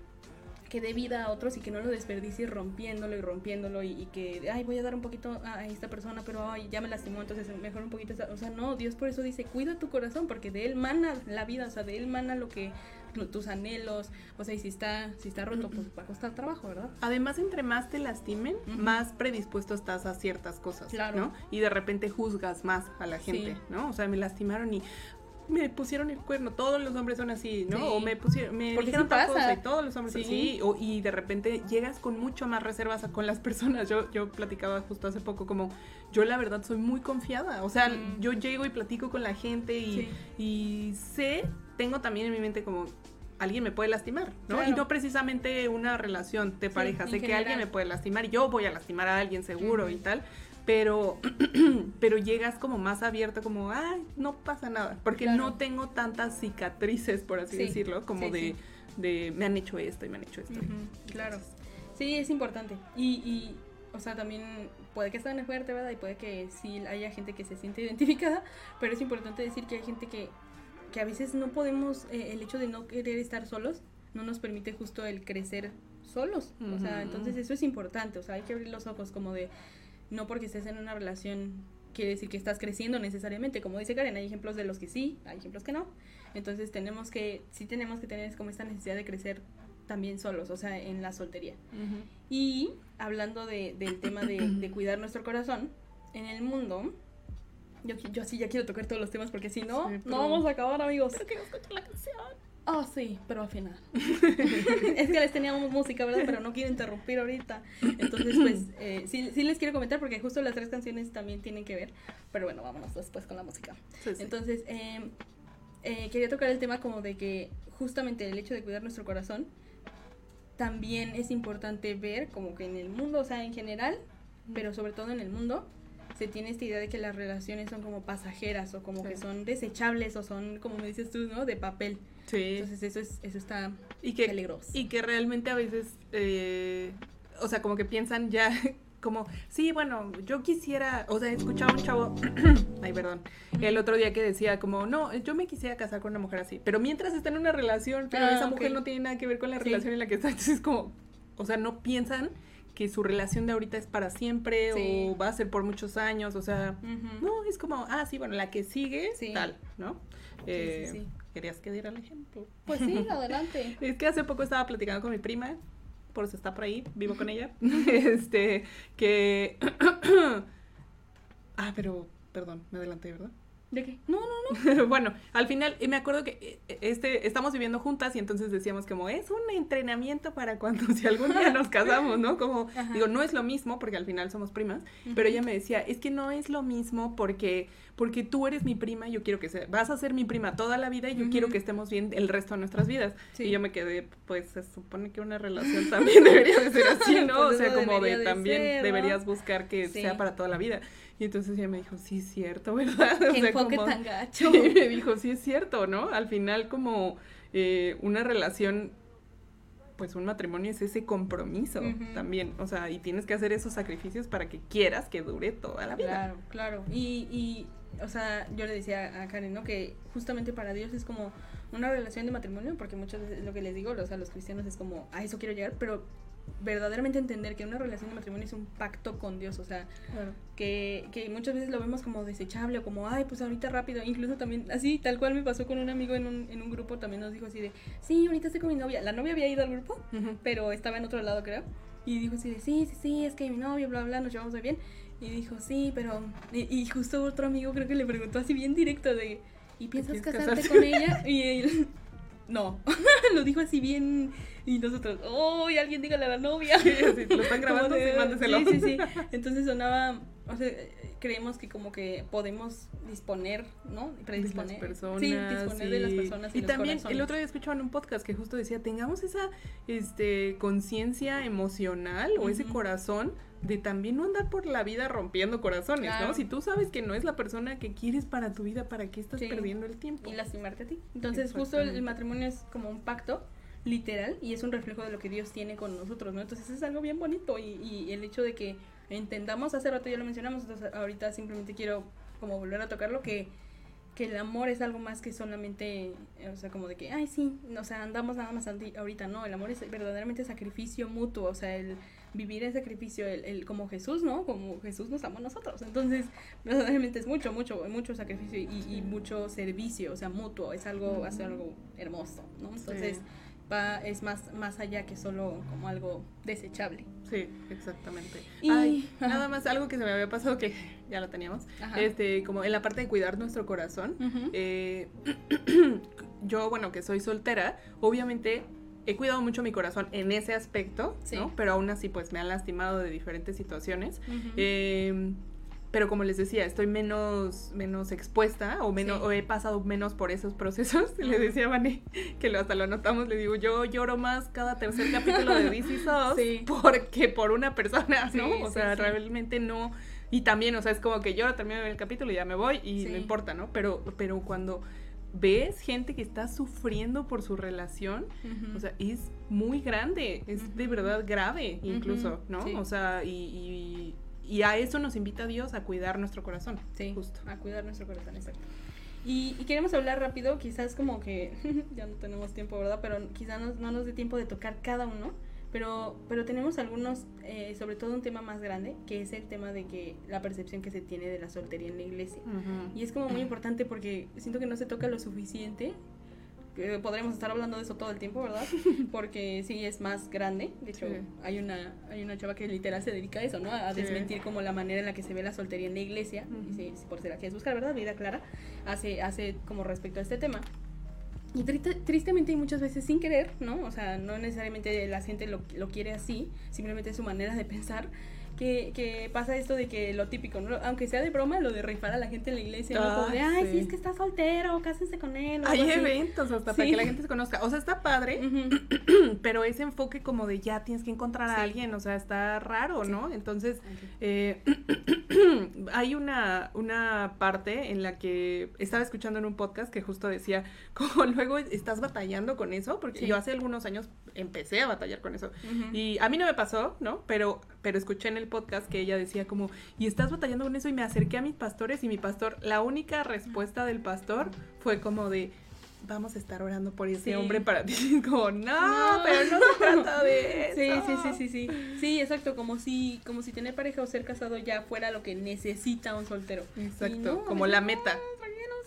que dé vida a otros y que no lo desperdicie rompiéndolo y rompiéndolo y, que, ay, voy a dar un poquito a esta persona, pero ay, ya me lastimó, entonces mejor un poquito. O sea, no, Dios por eso dice, cuida tu corazón, porque de él mana la vida, o sea, de él mana lo que tus anhelos, o sea, y si está, si está roto, pues va a costar trabajo, ¿verdad? Además, entre más te lastimen, más predispuesto estás a ciertas cosas, Claro. ¿no? Y de repente juzgas más a la gente, Sí. ¿no? O sea, me lastimaron y me pusieron el cuerno. Todos los hombres son así, ¿no? Sí. O me pusieron, me dijeron sí tal pasa. cosa y todos los hombres son Sí. así. O- y de repente llegas con mucho más reservas a- con las personas. Yo, yo platicaba justo hace poco como, yo la verdad soy muy confiada. O sea, Mm. yo llego y platico con la gente y, y sé, tengo también en mi mente como alguien me puede lastimar, ¿no? Y no precisamente una relación de pareja, sé que alguien me puede lastimar, yo voy a lastimar a alguien seguro y tal, pero pero llegas como más abierto como, ay, no pasa nada, porque Claro. no tengo tantas cicatrices, por así Sí, decirlo, como sí, de, sí. de me han hecho esto y me han hecho esto. Claro. Sí, es importante. Y, y, o sea, también puede que suene fuerte, ¿verdad? Y puede que sí haya gente que se siente identificada, pero es importante decir que hay gente que, que a veces no podemos, eh, el hecho de no querer estar solos, no nos permite justo el crecer solos. O sea, entonces eso es importante, o sea, hay que abrir los ojos como de, no porque estés en una relación quiere decir que estás creciendo necesariamente, como dice Karen, hay ejemplos de los que sí, hay ejemplos que no. Entonces tenemos que, sí tenemos que tener como esta necesidad de crecer también solos, o sea, en la soltería. Y hablando de, del tema de, de cuidar nuestro corazón, en el mundo, yo, yo sí ya quiero tocar todos los temas porque si no, Sí, no vamos a acabar, amigos. Quiero escuchar la canción. Ah, sí, pero al final. es que les teníamos música, ¿verdad? Pero no quiero interrumpir ahorita. Entonces, pues, eh, sí, sí les quiero comentar porque justo las tres canciones también tienen que ver. Pero bueno, vámonos después con la música. Sí, sí. Entonces, eh, eh, quería tocar el tema como de que justamente el hecho de cuidar nuestro corazón también es importante ver como que en el mundo, o sea, en general, pero sobre todo en el mundo, se tiene esta idea de que las relaciones son como pasajeras o como que son desechables o son, como me dices tú, ¿no? De papel. Sí. Entonces eso es eso está y que, peligroso. y que realmente a veces, eh, o sea, como que piensan ya, como, sí, bueno, yo quisiera, o sea, escuchaba un chavo, ay, perdón, el otro día que decía como, no, yo me quisiera casar con una mujer así, pero mientras está en una relación, pero Ah, esa mujer no tiene nada que ver con la Sí. relación en la que está, entonces es como, o sea, no piensan que su relación de ahorita es para siempre Sí. o va a ser por muchos años, o sea, no, es como, ah, sí, bueno, la que sigue, Sí. tal, ¿no? sí, Eh, sí. ¿Querías que diera el ejemplo? Pues sí, adelante. Es que hace poco estaba platicando con mi prima, por eso está por ahí, vivo con ella, este, que... ah, pero, perdón, me adelanté, ¿verdad? ¿De qué? No, no, no. bueno, al final, y me acuerdo que eh, este, estamos viviendo juntas y entonces decíamos como, es un entrenamiento para cuando si algún día nos casamos, ¿no? Como, Ajá. digo, no es lo mismo porque al final somos primas, pero ella me decía, es que no es lo mismo porque, porque tú eres mi prima y yo quiero que sea, vas a ser mi prima toda la vida y yo quiero que estemos bien el resto de nuestras vidas. Sí. Y yo me quedé, pues se supone que una relación también debería de ser así, ¿no? Pues o sea, como de de también ser, ¿no? deberías buscar que Sí. sea para toda la vida. Y entonces ella me dijo, sí, es cierto, ¿verdad? O Qué sea, enfoque como- tan gacho. y me dijo, sí es cierto, ¿no? Al final como eh, una relación, pues un matrimonio es ese compromiso también, o sea, y tienes que hacer esos sacrificios para que quieras que dure toda la vida. Claro, claro. Y, y, o sea, yo le decía a Karen, ¿no? Que justamente para Dios es como una relación de matrimonio, porque muchas veces lo que les digo, o sea, los cristianos es como, a eso quiero llegar, pero verdaderamente entender que una relación de matrimonio es un pacto con Dios, o sea, Claro. que, que muchas veces lo vemos como desechable o como, ay, pues ahorita rápido. Incluso también, así, tal cual me pasó con un amigo en un, en un grupo, también nos dijo así de, sí, ahorita estoy con mi novia. La novia había ido al grupo, Ujú. pero estaba en otro lado, creo. Y dijo así de, sí, sí, sí, es que mi novio, bla, bla, nos llevamos muy bien. Y dijo, sí, pero... Y, y justo otro amigo creo que le preguntó así bien directo de, ¿y piensas ¿Quieres casarte casarte? con ella? Y él, no. lo dijo así bien... Y nosotros, ¡oh! Y alguien dígale a la novia. Sí, así, lo están grabando, sí, mándeselo. Sí, sí, sí. Entonces sonaba, o sea, creemos que como que podemos disponer, ¿no? de las Predisponer. personas. Sí, disponer de las personas y, Y los también el otro día escuchaba en un podcast que justo decía, tengamos esa este conciencia emocional o ese corazón de también no andar por la vida rompiendo corazones, Claro. ¿no? Si tú sabes que no es la persona que quieres para tu vida, ¿para qué estás Sí. perdiendo el tiempo? y lastimarte a ti. Entonces, justo el, matrimonio es como un pacto literal y es un reflejo de lo que Dios tiene con nosotros, ¿no? Entonces es algo bien bonito y, y el hecho de que entendamos, hace rato ya lo mencionamos, entonces ahorita simplemente quiero como volver a tocarlo, que, que el amor es algo más que solamente, o sea, como de que, ay, sí, o sea, andamos nada más ahorita, no, el amor es verdaderamente sacrificio mutuo, o sea, el vivir el sacrificio, el, el como Jesús, ¿no? Como Jesús nos ama a nosotros, entonces, verdaderamente es mucho, mucho, mucho sacrificio y, mucho servicio, o sea, mutuo, es algo, hace algo hermoso, ¿no? Entonces, va, es más, más allá que solo como algo desechable. Sí, exactamente. Y nada más algo que se me había pasado que ya lo teníamos. Este, como en la parte de cuidar nuestro corazón. Eh, yo, bueno, que soy soltera, obviamente he cuidado mucho mi corazón en ese aspecto, ¿no? Pero aún así, pues me han lastimado de diferentes situaciones. pero como les decía, estoy menos, menos expuesta o, menos, o he pasado menos por esos procesos. Le decía a Vane, que lo, hasta lo notamos, le digo, yo lloro más cada tercer capítulo de DC Sos porque por una persona, ¿no? o sea, realmente no... Y también, o sea, es como que yo termino el capítulo y ya me voy y no importa, ¿no? Pero, pero cuando ves gente que está sufriendo por su relación, o sea, es muy grande, es de verdad grave incluso, ¿no? O sea, y y a eso nos invita Dios, a cuidar nuestro corazón. Sí, justo. A cuidar nuestro corazón, exacto. Y, queremos hablar rápido, quizás como que ya no tenemos tiempo, ¿verdad? Pero quizás no, no, nos dé tiempo de tocar cada uno. Pero, pero tenemos algunos, eh, sobre todo un tema más grande, que es el tema de que la percepción que se tiene de la soltería en la iglesia. Y es como muy importante porque siento que no se toca lo suficiente podremos estar hablando de eso todo el tiempo, ¿verdad? Porque sí es más grande. De hecho, hay una hay una chava que literal se dedica a eso, ¿no? A desmentir como la manera en la que se ve la soltería en la iglesia. Y sí, por ser aquí es buscar, ¿verdad? Vida clara. Hace, hace como respecto a este tema. Y tristemente y muchas veces sin querer, ¿no? O sea, no necesariamente la gente lo, lo quiere así, simplemente es su manera de pensar que, que, pasa esto de que lo típico, ¿no? aunque sea de broma, lo de rifar a la gente en la iglesia, ¿no? Como de, ah, ay, sí. es que está soltero, cásense con él. Hay eventos hasta para que la gente se conozca. O sea, está padre, pero ese enfoque como de ya tienes que encontrar a alguien, o sea, está raro, ¿no? Entonces, eh, hay una, una parte en la que estaba escuchando en un podcast que justo decía, como luego estás batallando con eso, porque yo hace algunos años empecé a batallar con eso. Y a mí no me pasó, ¿no? Pero, pero escuché en el podcast que ella decía como, y estás batallando con eso y me acerqué a mis pastores y mi pastor, la única respuesta del pastor fue como de, vamos a estar orando por ese hombre para ti. Como, no, pero no se trata de eso. Sí, sí, sí, sí, sí. Sí, exacto, como si, como si tener pareja o ser casado ya fuera lo que necesita un soltero. Exacto, como la meta.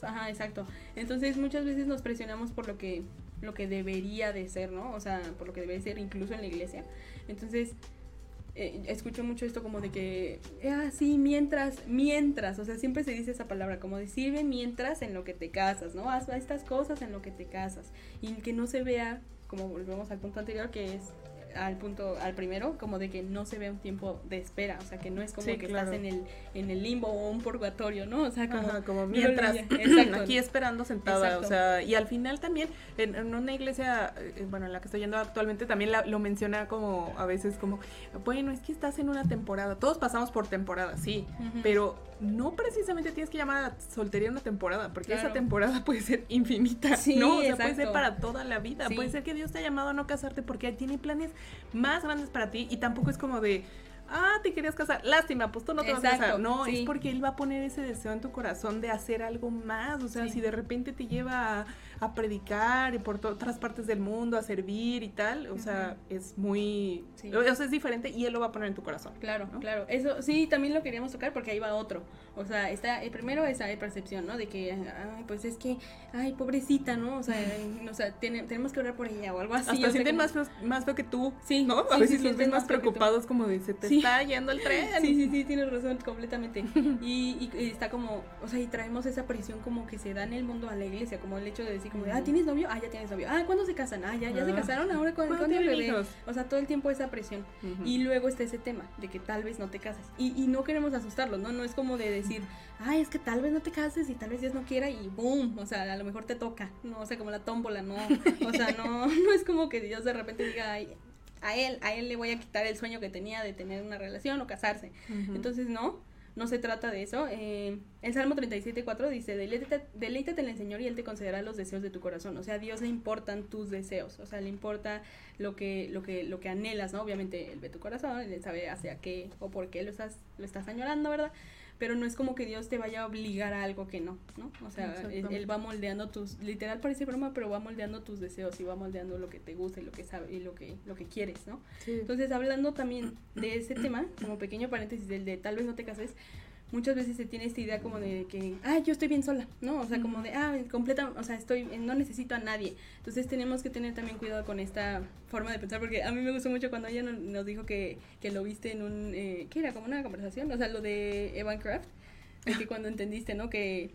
Ajá, exacto. Entonces muchas veces nos presionamos por lo que, lo que debería de ser, ¿no? O sea, por lo que debe ser incluso en la iglesia. Entonces, eh, escucho mucho esto como de que, ah, mientras, mientras, o sea, siempre se dice esa palabra, como de sirve mientras en lo que te casas, ¿no? Haz estas cosas en lo que te casas. Y que no se vea, como volvemos al punto anterior, que es al punto, al primero, como de que no se ve un tiempo de espera, o sea, que no es como que estás en el, en el limbo o un purgatorio, ¿no? O sea, como, como mientras, aquí esperando sentada, o sea, y al final también, en, una iglesia, eh, bueno, en la que estoy yendo actualmente, también lo menciona como, a veces como, bueno, es que estás en una temporada, todos pasamos por temporada, sí, pero no precisamente tienes que llamar a soltería una temporada, porque esa temporada puede ser infinita, ¿no? O sea, puede ser para toda la vida, puede ser que Dios te ha llamado a no casarte porque tiene planes más grandes para ti y tampoco es como de, ah, te querías casar, lástima, pues tú no te vas a casar. No, es porque él va a poner ese deseo en tu corazón de hacer algo más. O sea, si de repente te lleva a, predicar y por otras partes del mundo, a servir y tal, o sea, es muy, o sea, es diferente y él lo va a poner en tu corazón. Claro, claro. Eso sí, también lo queríamos tocar porque ahí va otro. O sea, está, el primero esa percepción, ¿no? De que, ay, pues es que, ay, pobrecita, ¿no? O sea, o sea tenemos que orar por ella o algo así. Hasta sienten más, feo, más feo que tú, sí, ¿no? A veces los ven más preocupados como de, se te está yendo el tren. Sí, sí, sí, tienes razón, completamente. Y, y, está como, o sea, y traemos esa presión como que se da en el mundo a la iglesia, como el hecho de decir como, ah, ¿tienes novio? Ah, ya tienes novio. Ah, ¿cuándo se casan? Ah, ya, ya se ah. casaron, ahora con, ¿cuándo el bebé? O sea, todo el tiempo esa presión. Y luego está ese tema de que tal vez no te casas. Y, y no queremos asustarlos, ¿no? No es como de decir, ay, es que tal vez no te cases y tal vez Dios no quiera y boom, o sea, a lo mejor te toca, no, o sea, como la tómbola, no, o sea, no, no es como que Dios de repente diga, ay, a él, a él le voy a quitar el sueño que tenía de tener una relación o casarse. Entonces, no, no se trata de eso. Eh, el Salmo 37.4 dice, deleítate, en el Señor y Él te concederá los deseos de tu corazón. O sea, a Dios le importan tus deseos, o sea, le importa lo que, lo que, lo que anhelas, ¿no? Obviamente Él ve tu corazón, Él sabe hacia qué o por qué lo estás, lo estás añorando, ¿verdad? Pero no es como que Dios te vaya a obligar a algo que no, ¿no? O sea, él, va moldeando tus, literal parece broma, pero va moldeando tus deseos y va moldeando lo que te gusta y lo que sabe y lo que, lo que quieres, ¿no? Sí. Entonces, hablando también de ese tema, como pequeño paréntesis del de tal vez no te cases, muchas veces se tiene esta idea como de que, ah, yo estoy bien sola, ¿no? O sea, como de, ah, completa, o sea, estoy, no necesito a nadie. Entonces tenemos que tener también cuidado con esta forma de pensar, porque a mí me gustó mucho cuando ella no- nos dijo que, que lo viste en un, eh, ¿qué era? Como una conversación, o sea, lo de Evan Craft, de que cuando entendiste, ¿no? Que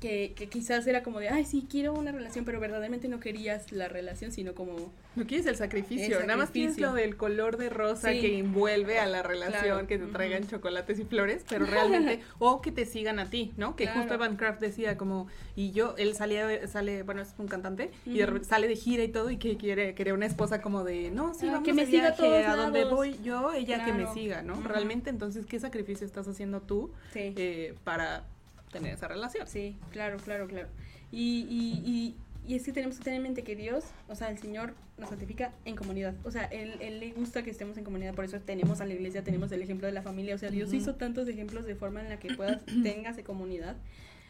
que, que quizás era como de, ay, sí, quiero una relación, pero verdaderamente no querías la relación, sino como, No quieres el sacrificio, El nada más quieres lo del color de rosa Sí. que envuelve a la relación, Claro. que te traigan chocolates y flores, pero realmente, o que te sigan a ti, ¿no? Que justo. Evan Craft decía como, y yo, él salía, sale, bueno, es un cantante, y sale de gira y todo, y que quiere, quería una esposa como de, no, sí, Ah, vamos que me de siga a viaje, a donde lados". voy yo, ella que me siga, ¿no? Realmente, entonces, ¿qué sacrificio estás haciendo tú sí. eh, para tener esa relación? Sí, claro, claro, claro. Y, y, y, y es que tenemos que tener en mente que Dios, o sea, el Señor nos santifica en comunidad. O sea, él, él le gusta que estemos en comunidad, por eso tenemos a la iglesia, tenemos el ejemplo de la familia. O sea, Dios Ujú. hizo tantos ejemplos de forma en la que puedas, tengas comunidad.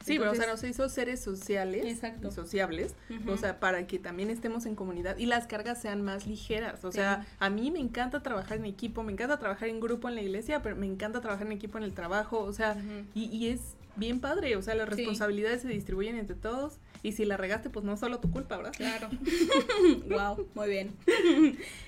Sí, pero o sea, Entonces, nos hizo seres sociales Exacto. y sociables, Ujú. o sea, para que también estemos en comunidad y las cargas sean más ligeras. O sea, a mí me encanta trabajar en equipo, me encanta trabajar en grupo en la iglesia, pero me encanta trabajar en equipo en el trabajo, o sea, Ujú. y, y es bien padre, o sea, las Sí. responsabilidades se distribuyen entre todos y si la regaste, pues no es solo tu culpa, ¿verdad? Claro. wow, muy bien.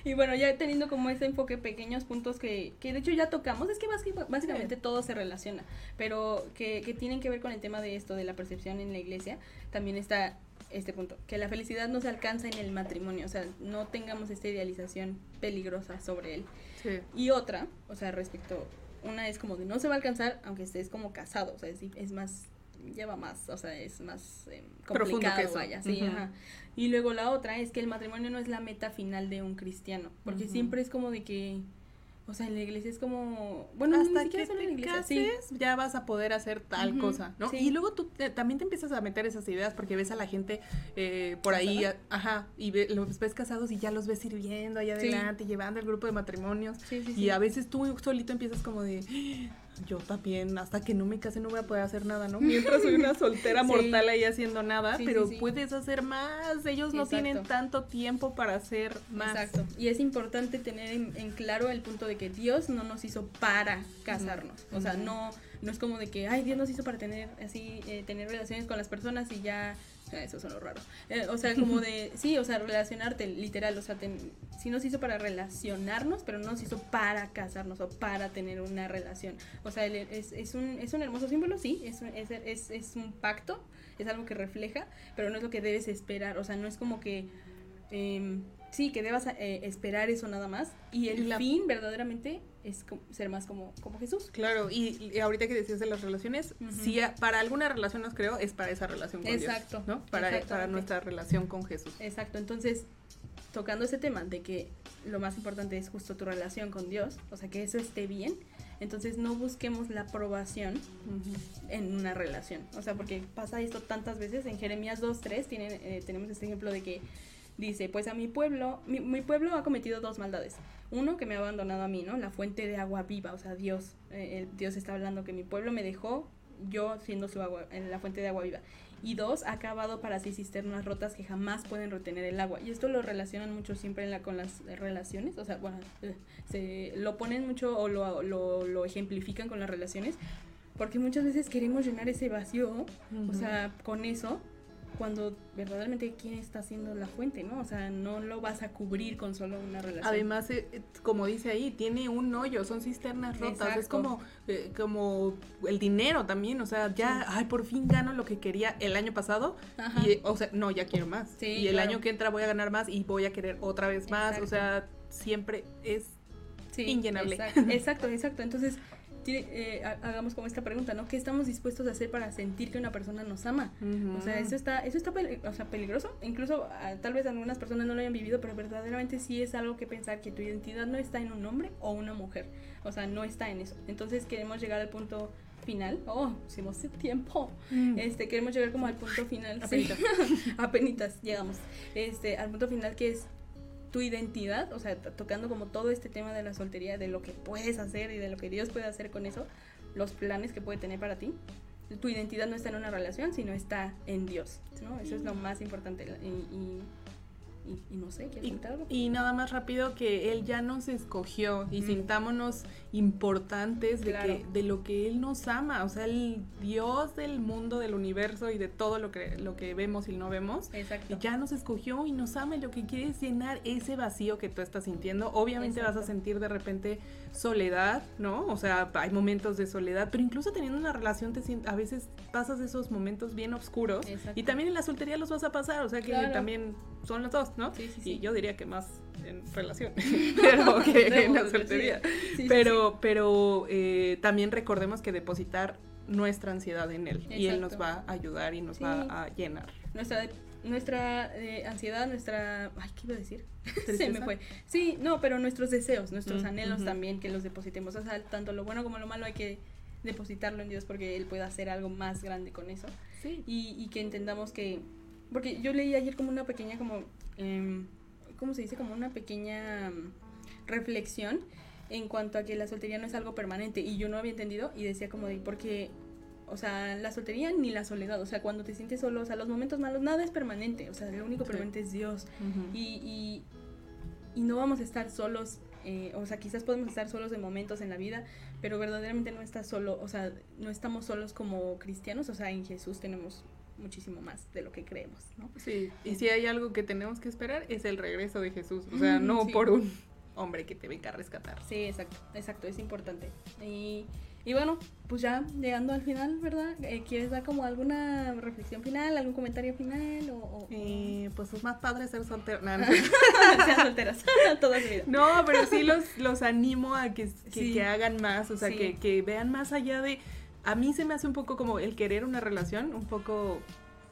y bueno, ya teniendo como ese enfoque, pequeños puntos que, que de hecho ya tocamos, es que básicamente todo se relaciona, pero que, que tienen que ver con el tema de esto, de la percepción en la iglesia, también está este punto, que la felicidad no se alcanza en el matrimonio, o sea, no tengamos esta idealización peligrosa sobre él. Sí. Y otra, o sea, respecto, una es como de no se va a alcanzar aunque estés como casado, o sea, es, más, lleva más, o sea, es más eh, Profundo complicado, que eso. vaya, sí, ajá. Y luego la otra es que el matrimonio no es la meta final de un cristiano, porque siempre es como de que, o sea, en la iglesia es como, bueno, ni Hasta siquiera que te iglesia, sí. ya vas a poder hacer tal cosa, ¿no? sí. Y luego tú te- también te empiezas a meter esas ideas porque ves a la gente eh, por ahí, ajá, y ve- los ves casados y ya los ves sirviendo ahí Sí. adelante, llevando el grupo de matrimonios. Sí, sí, Y sí. a veces tú solito empiezas como de, "Ah, yo también, hasta que no me case no voy a poder hacer nada, ¿no? Mientras soy una soltera Sí. mortal ahí haciendo nada, Sí, pero sí, puedes hacer más, ellos no Exacto. tienen tanto tiempo para hacer más. Exacto. Y es importante tener en, en claro el punto de que Dios no nos hizo para casarnos. O sea, no, no es como de que, ay, Dios nos hizo para tener así, eh, tener relaciones con las personas y ya. Ah, Eso suena raro. Eh, o sea, como de, sí, o sea, relacionarte, literal. O sea, ten- sí nos hizo para relacionarnos, pero no nos hizo para casarnos o para tener una relación. O sea, el- es, es, un, es un hermoso símbolo, sí, es un, es, es, es un pacto, es algo que refleja, pero no es lo que debes esperar. O sea, no es como que em, sí, que debas eh, esperar eso nada más. Y el la- fin verdaderamente es como- ser más como, como Jesús. Claro, y, y ahorita que decías de las relaciones, si a- para alguna relación nos creo, es para esa relación con Exacto, Dios, ¿no? Para, nuestra relación con Jesús. Exacto, entonces, tocando ese tema de que lo más importante es justo tu relación con Dios, o sea, que eso esté bien, entonces no busquemos la aprobación en una relación. O sea, porque pasa esto tantas veces. En Jeremías 2.3 tienen, eh, tenemos este ejemplo de que dice, pues a mi pueblo, mi, mi pueblo ha cometido dos maldades. Uno, que me ha abandonado a mí, ¿no? La fuente de agua viva, o sea, Dios. eh, el- Dios está hablando que mi pueblo me dejó, yo siendo su agua, en la fuente de agua viva. Y dos, ha acabado para sí cisternas rotas que jamás pueden retener el agua. Y esto lo relacionan mucho siempre en la, con las eh, relaciones. O sea, bueno, eh, se lo ponen mucho o lo, lo, lo ejemplifican con las relaciones. Porque muchas veces queremos llenar ese vacío, o sea, con eso, cuando verdaderamente quién está haciendo la fuente, ¿no? O sea, no lo vas a cubrir con solo una relación. Además, eh, eh, como dice ahí, tiene un hoyo, son cisternas rotas, es como, eh, como el dinero también, o sea, ya, Sí. ay, por fin gano lo que quería el año pasado, Ajá. y, o sea, no, ya quiero más. Sí, y el claro. año que entra voy a ganar más y voy a querer otra vez más, o sea, siempre es Sí, Inllenable. Exacto, exacto, exacto. Entonces, tiene- eh, ha- hagamos como esta pregunta, ¿no? ¿Qué estamos dispuestos a hacer para sentir que una persona nos ama? O sea, eso está, eso está o sea, peligroso. Incluso ah, tal vez algunas personas no lo hayan vivido, pero verdaderamente sí es algo que pensar que tu identidad no está en un hombre o una mujer. O sea, no está en eso. Entonces queremos llegar al punto final. Oh, hicimos tiempo. Mm. Este, queremos llegar como al punto final. sí. Apenitas. Apenitas llegamos. Este, al punto final que es tu identidad, o sea, tocando como todo este tema de la soltería, de lo que puedes hacer y de lo que Dios puede hacer con eso, los planes que puede tener para ti. Tu identidad no está en una relación, sino está en Dios, ¿no? Eso es lo más importante. Y, no sé, ¿quieres y, y nada más rápido que Él ya nos escogió y sintámonos importantes de, que, de lo que Él nos ama, o sea, el Dios del mundo, del universo y de todo lo que, lo que vemos y no vemos, Exacto. ya nos escogió y nos ama. Y lo que quiere es llenar ese vacío que tú estás sintiendo. Obviamente vas a sentir de repente soledad, ¿no? O sea, hay momentos de soledad, pero incluso teniendo una relación te a veces pasas esos momentos bien oscuros. Y también en la soltería los vas a pasar, o sea que también son los dos, ¿no? Sí, sí, sí. Y yo diría que más en relación, pero que en la soltería. pero pero eh, también recordemos que depositar nuestra ansiedad en él y él nos va a ayudar y nos va a llenar. Nuestra nuestra eh, ansiedad, nuestra... Ay, ¿qué iba a decir? Se me fue. Sí, no, pero nuestros deseos, nuestros mm, anhelos también, que los depositemos. O sea, tanto lo bueno como lo malo hay que depositarlo en Dios porque Él puede hacer algo más grande con eso. Sí. Y, y que entendamos que... Porque yo leí ayer como una pequeña, como... Eh, ¿Cómo se dice? Como una pequeña mm, reflexión en cuanto a que la soltería no es algo permanente. Y yo no había entendido y decía como de, porque o sea, la soltería ni la soledad, o sea, cuando te sientes solo, o sea, los momentos malos, nada es permanente, o sea, lo único permanente es Dios. y, y, no vamos a estar solos, eh, o sea, quizás podemos estar solos en momentos en la vida, pero verdaderamente no estás solo, o sea, no estamos solos como cristianos, o sea, en Jesús tenemos muchísimo más de lo que creemos, ¿no? Sí, y si hay algo que tenemos que esperar es el regreso de Jesús, o sea, no por un hombre que te venga a rescatar. Sí, exacto, exacto, es importante. Y y bueno, pues ya llegando al final, ¿verdad? Eh, ¿Quieres dar como alguna reflexión final, algún comentario final? O, eh, pues es más padre ser soltero. No, no. Sean solteras toda su vida. No, pero sí los, los animo a que, que, hagan más, o sea, que, que vean más allá de... A mí se me hace un poco como el querer una relación, un poco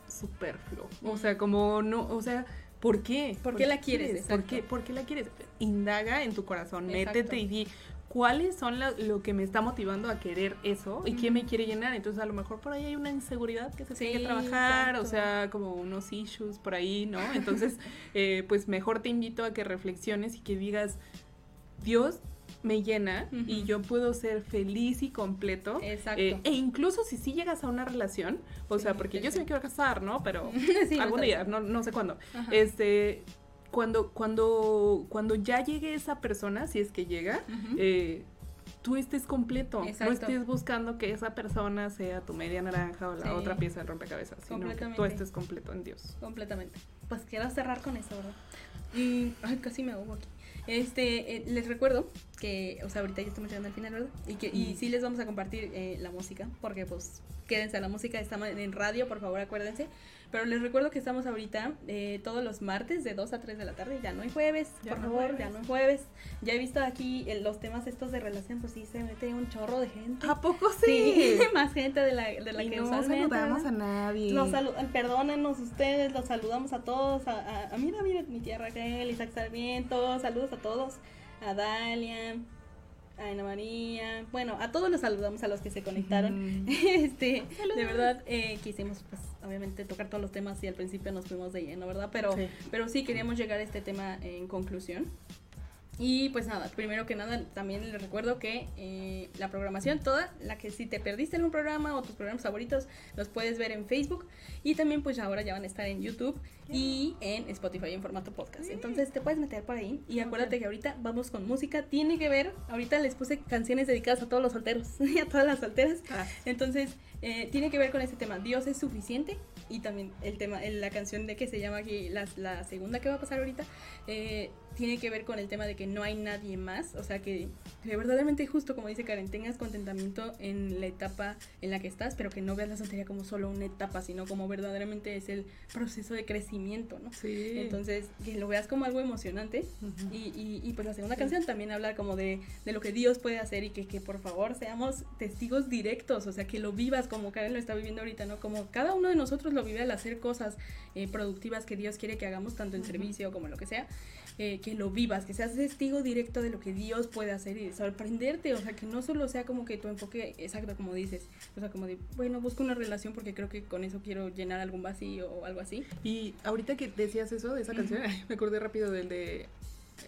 superfluo. O sea, como no, o sea, ¿por qué? ¿Por, qué la quieres? ¿Por qué, ¿Por qué la quieres? Indaga en tu corazón, métete y di, cuáles son lo que me está motivando a querer eso y quién me quiere llenar. Entonces a lo mejor por ahí hay una inseguridad que se tiene que trabajar, o sea, como unos issues por ahí, ¿no? Entonces, eh, pues mejor te invito a que reflexiones y que digas, Dios me llena y yo puedo ser feliz y completo. Exacto. Eh, e incluso si sí llegas a una relación, o sea, porque yo sí me quiero casar, ¿no? Pero algún día, no, no sé cuándo. Este, cuando, cuando, cuando ya llegue esa persona, si es que llega, eh, tú estés completo. No estés buscando que esa persona sea tu media naranja o la otra pieza de rompecabezas, sino que tú estés completo en Dios. Completamente. Pues quiero cerrar con eso, ¿verdad? Y ay, casi me ahogo aquí. Este, eh, les recuerdo que, o sea, ahorita ya estamos llegando al final, ¿verdad? Y que y sí les vamos a compartir eh, la música, porque pues quédense a la música, estamos en radio, por favor, acuérdense. Pero les recuerdo que estamos ahorita eh, todos los martes de 2 a 3 de la tarde. Ya no hay jueves, por favor, ya no hay jueves. Ya he visto aquí los temas estos de relación, pues sí, se mete un chorro de gente. ¿A poco sí? más gente de la, de la y que no saludamos a nadie. Los perdónenos ustedes, los saludamos a todos. A, a, mira, mira, mi tía Raquel, Isaac Sarmiento, saludos a todos. A Dalia, a Ana María, bueno, a todos los saludamos a los que se conectaron. este, de verdad eh, quisimos pues obviamente tocar todos los temas y al principio nos fuimos de lleno, ¿verdad? Pero sí. pero sí queríamos llegar a este tema en conclusión. Y pues nada, primero que nada también les recuerdo que eh, la programación toda, la que si te perdiste en un programa o tus programas favoritos, los puedes ver en Facebook. Y también pues ahora ya van a estar en YouTube y en Spotify en formato podcast. Entonces te puedes meter por ahí. Y acuérdate que ahorita vamos con música, tiene que ver, ahorita les puse canciones dedicadas a todos los solteros y a todas las solteras. Ah. Entonces eh, tiene que ver con ese tema, Dios es suficiente y también el tema, la canción de que se llama aquí, la, la segunda que va a pasar ahorita, eh, tiene que ver con el tema de que no hay nadie más, o sea que, que, verdaderamente justo como dice Karen, tengas contentamiento en la etapa en la que estás, pero que no veas la soltería como solo una etapa, sino como verdaderamente es el proceso de crecimiento, ¿no? Sí. Entonces, que lo veas como algo emocionante y, y, y, pues la segunda canción también habla como de, de, lo que Dios puede hacer y que, que por favor seamos testigos directos, o sea, que lo vivas como Karen lo está viviendo ahorita, ¿no? Como cada uno de nosotros lo vive al hacer cosas eh, productivas que Dios quiere que hagamos, tanto en servicio como lo que sea. Eh, que lo vivas, que seas testigo directo de lo que Dios puede hacer y sorprenderte, o sea, que no solo sea como que tu enfoque exacto como dices, o sea, como de, bueno, busco una relación porque creo que con eso quiero llenar algún vacío o algo así. Y ahorita que decías eso de esa canción, me acordé rápido del de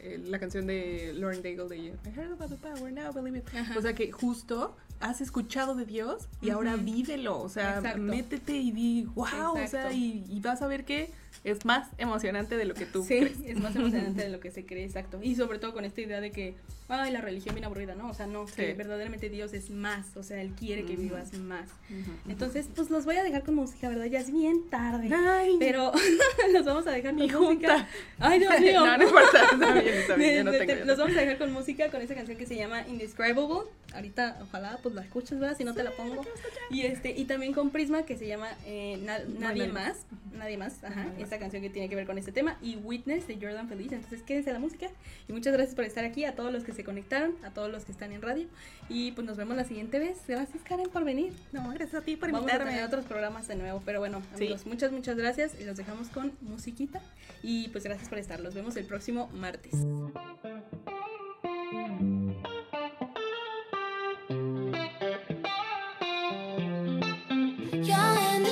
eh, la canción de Lauren Daigle de I heard about the power now, believe it. O sea que justo has escuchado de Dios y Ujú. ahora vívelo, o sea, Exacto. métete y di, wow, o sea, Exacto. y, y vas a ver que es más emocionante de lo que tú Sí, crees. es más emocionante de lo que se cree, exacto. Y sobre todo con esta idea de que, ay, la religión bien aburrida, ¿no? O sea, no, que Sí. verdaderamente Dios es más, o sea, Él quiere que vivas más. Ujú. Entonces, pues los voy a dejar con música, ¿verdad? Ya es bien tarde. Ay, Pero los vamos a dejar mi con música. junta. Ay, Dios mío. no, no importa, está bien, está bien, yo no Te- tengo te- Los vamos a dejar con música, con esa canción que se llama Indescribable. Ahorita, ojalá, pues la escuches, ¿verdad? Si no te la pongo. Y este y también con Prisma, que se llama eh, Na- Nadie Más. Nadie Más, ajá. Esta canción que tiene que ver con este tema. Y Witness de Jordan Feliz. Entonces, quédense a la música. Y muchas gracias por estar aquí, a todos los que se conectaron, a todos los que están en radio. Y pues nos vemos la siguiente vez. Gracias, Karen, por venir. No, gracias a ti por Vamos a invitarme. tener otros programas de nuevo, pero bueno, Sí. amigos, muchas, muchas gracias y los dejamos con musiquita y pues gracias por estar. Los vemos el próximo martes.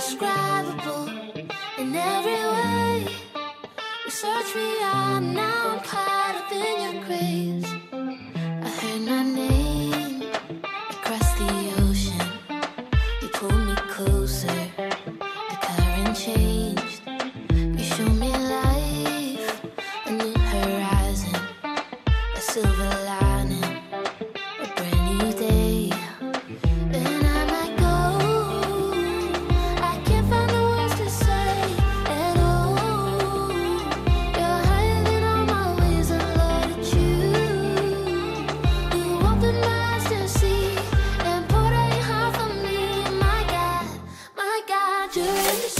Indescribable in every way. You search me out, now I'm caught up in your grace. I heard my name you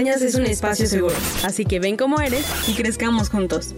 Es un espacio seguro, así que ven como eres y crezcamos juntos.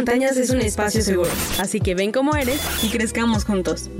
Montañas es un espacio seguro, así que ven como eres y crezcamos juntos.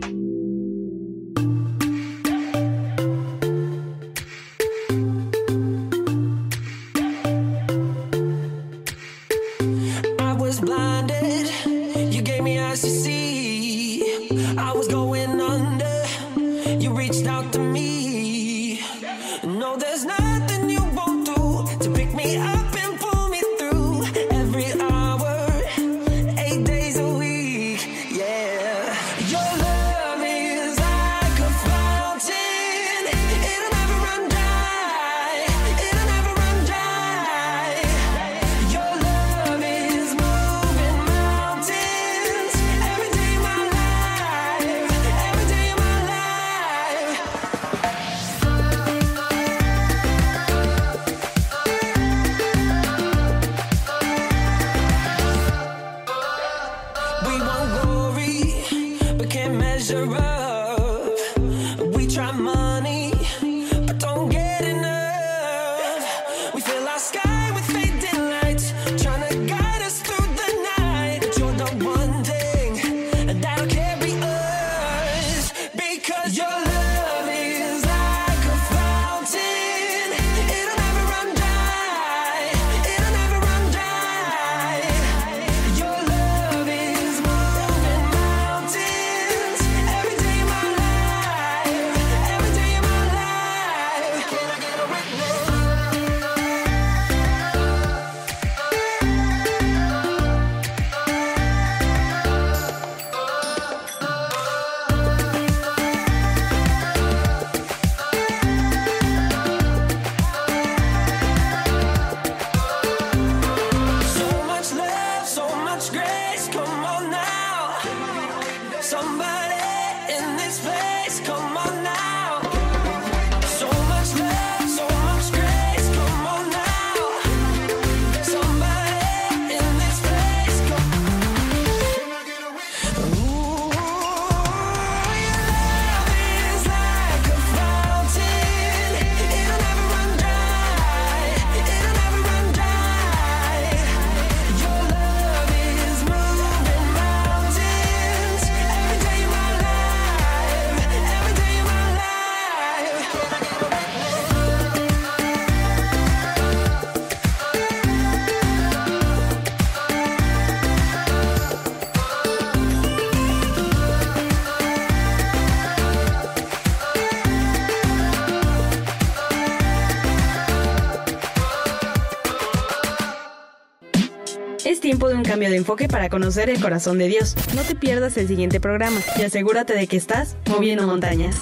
Cambio de enfoque para conocer el corazón de Dios. No te pierdas el siguiente programa y asegúrate de que estás moviendo montañas.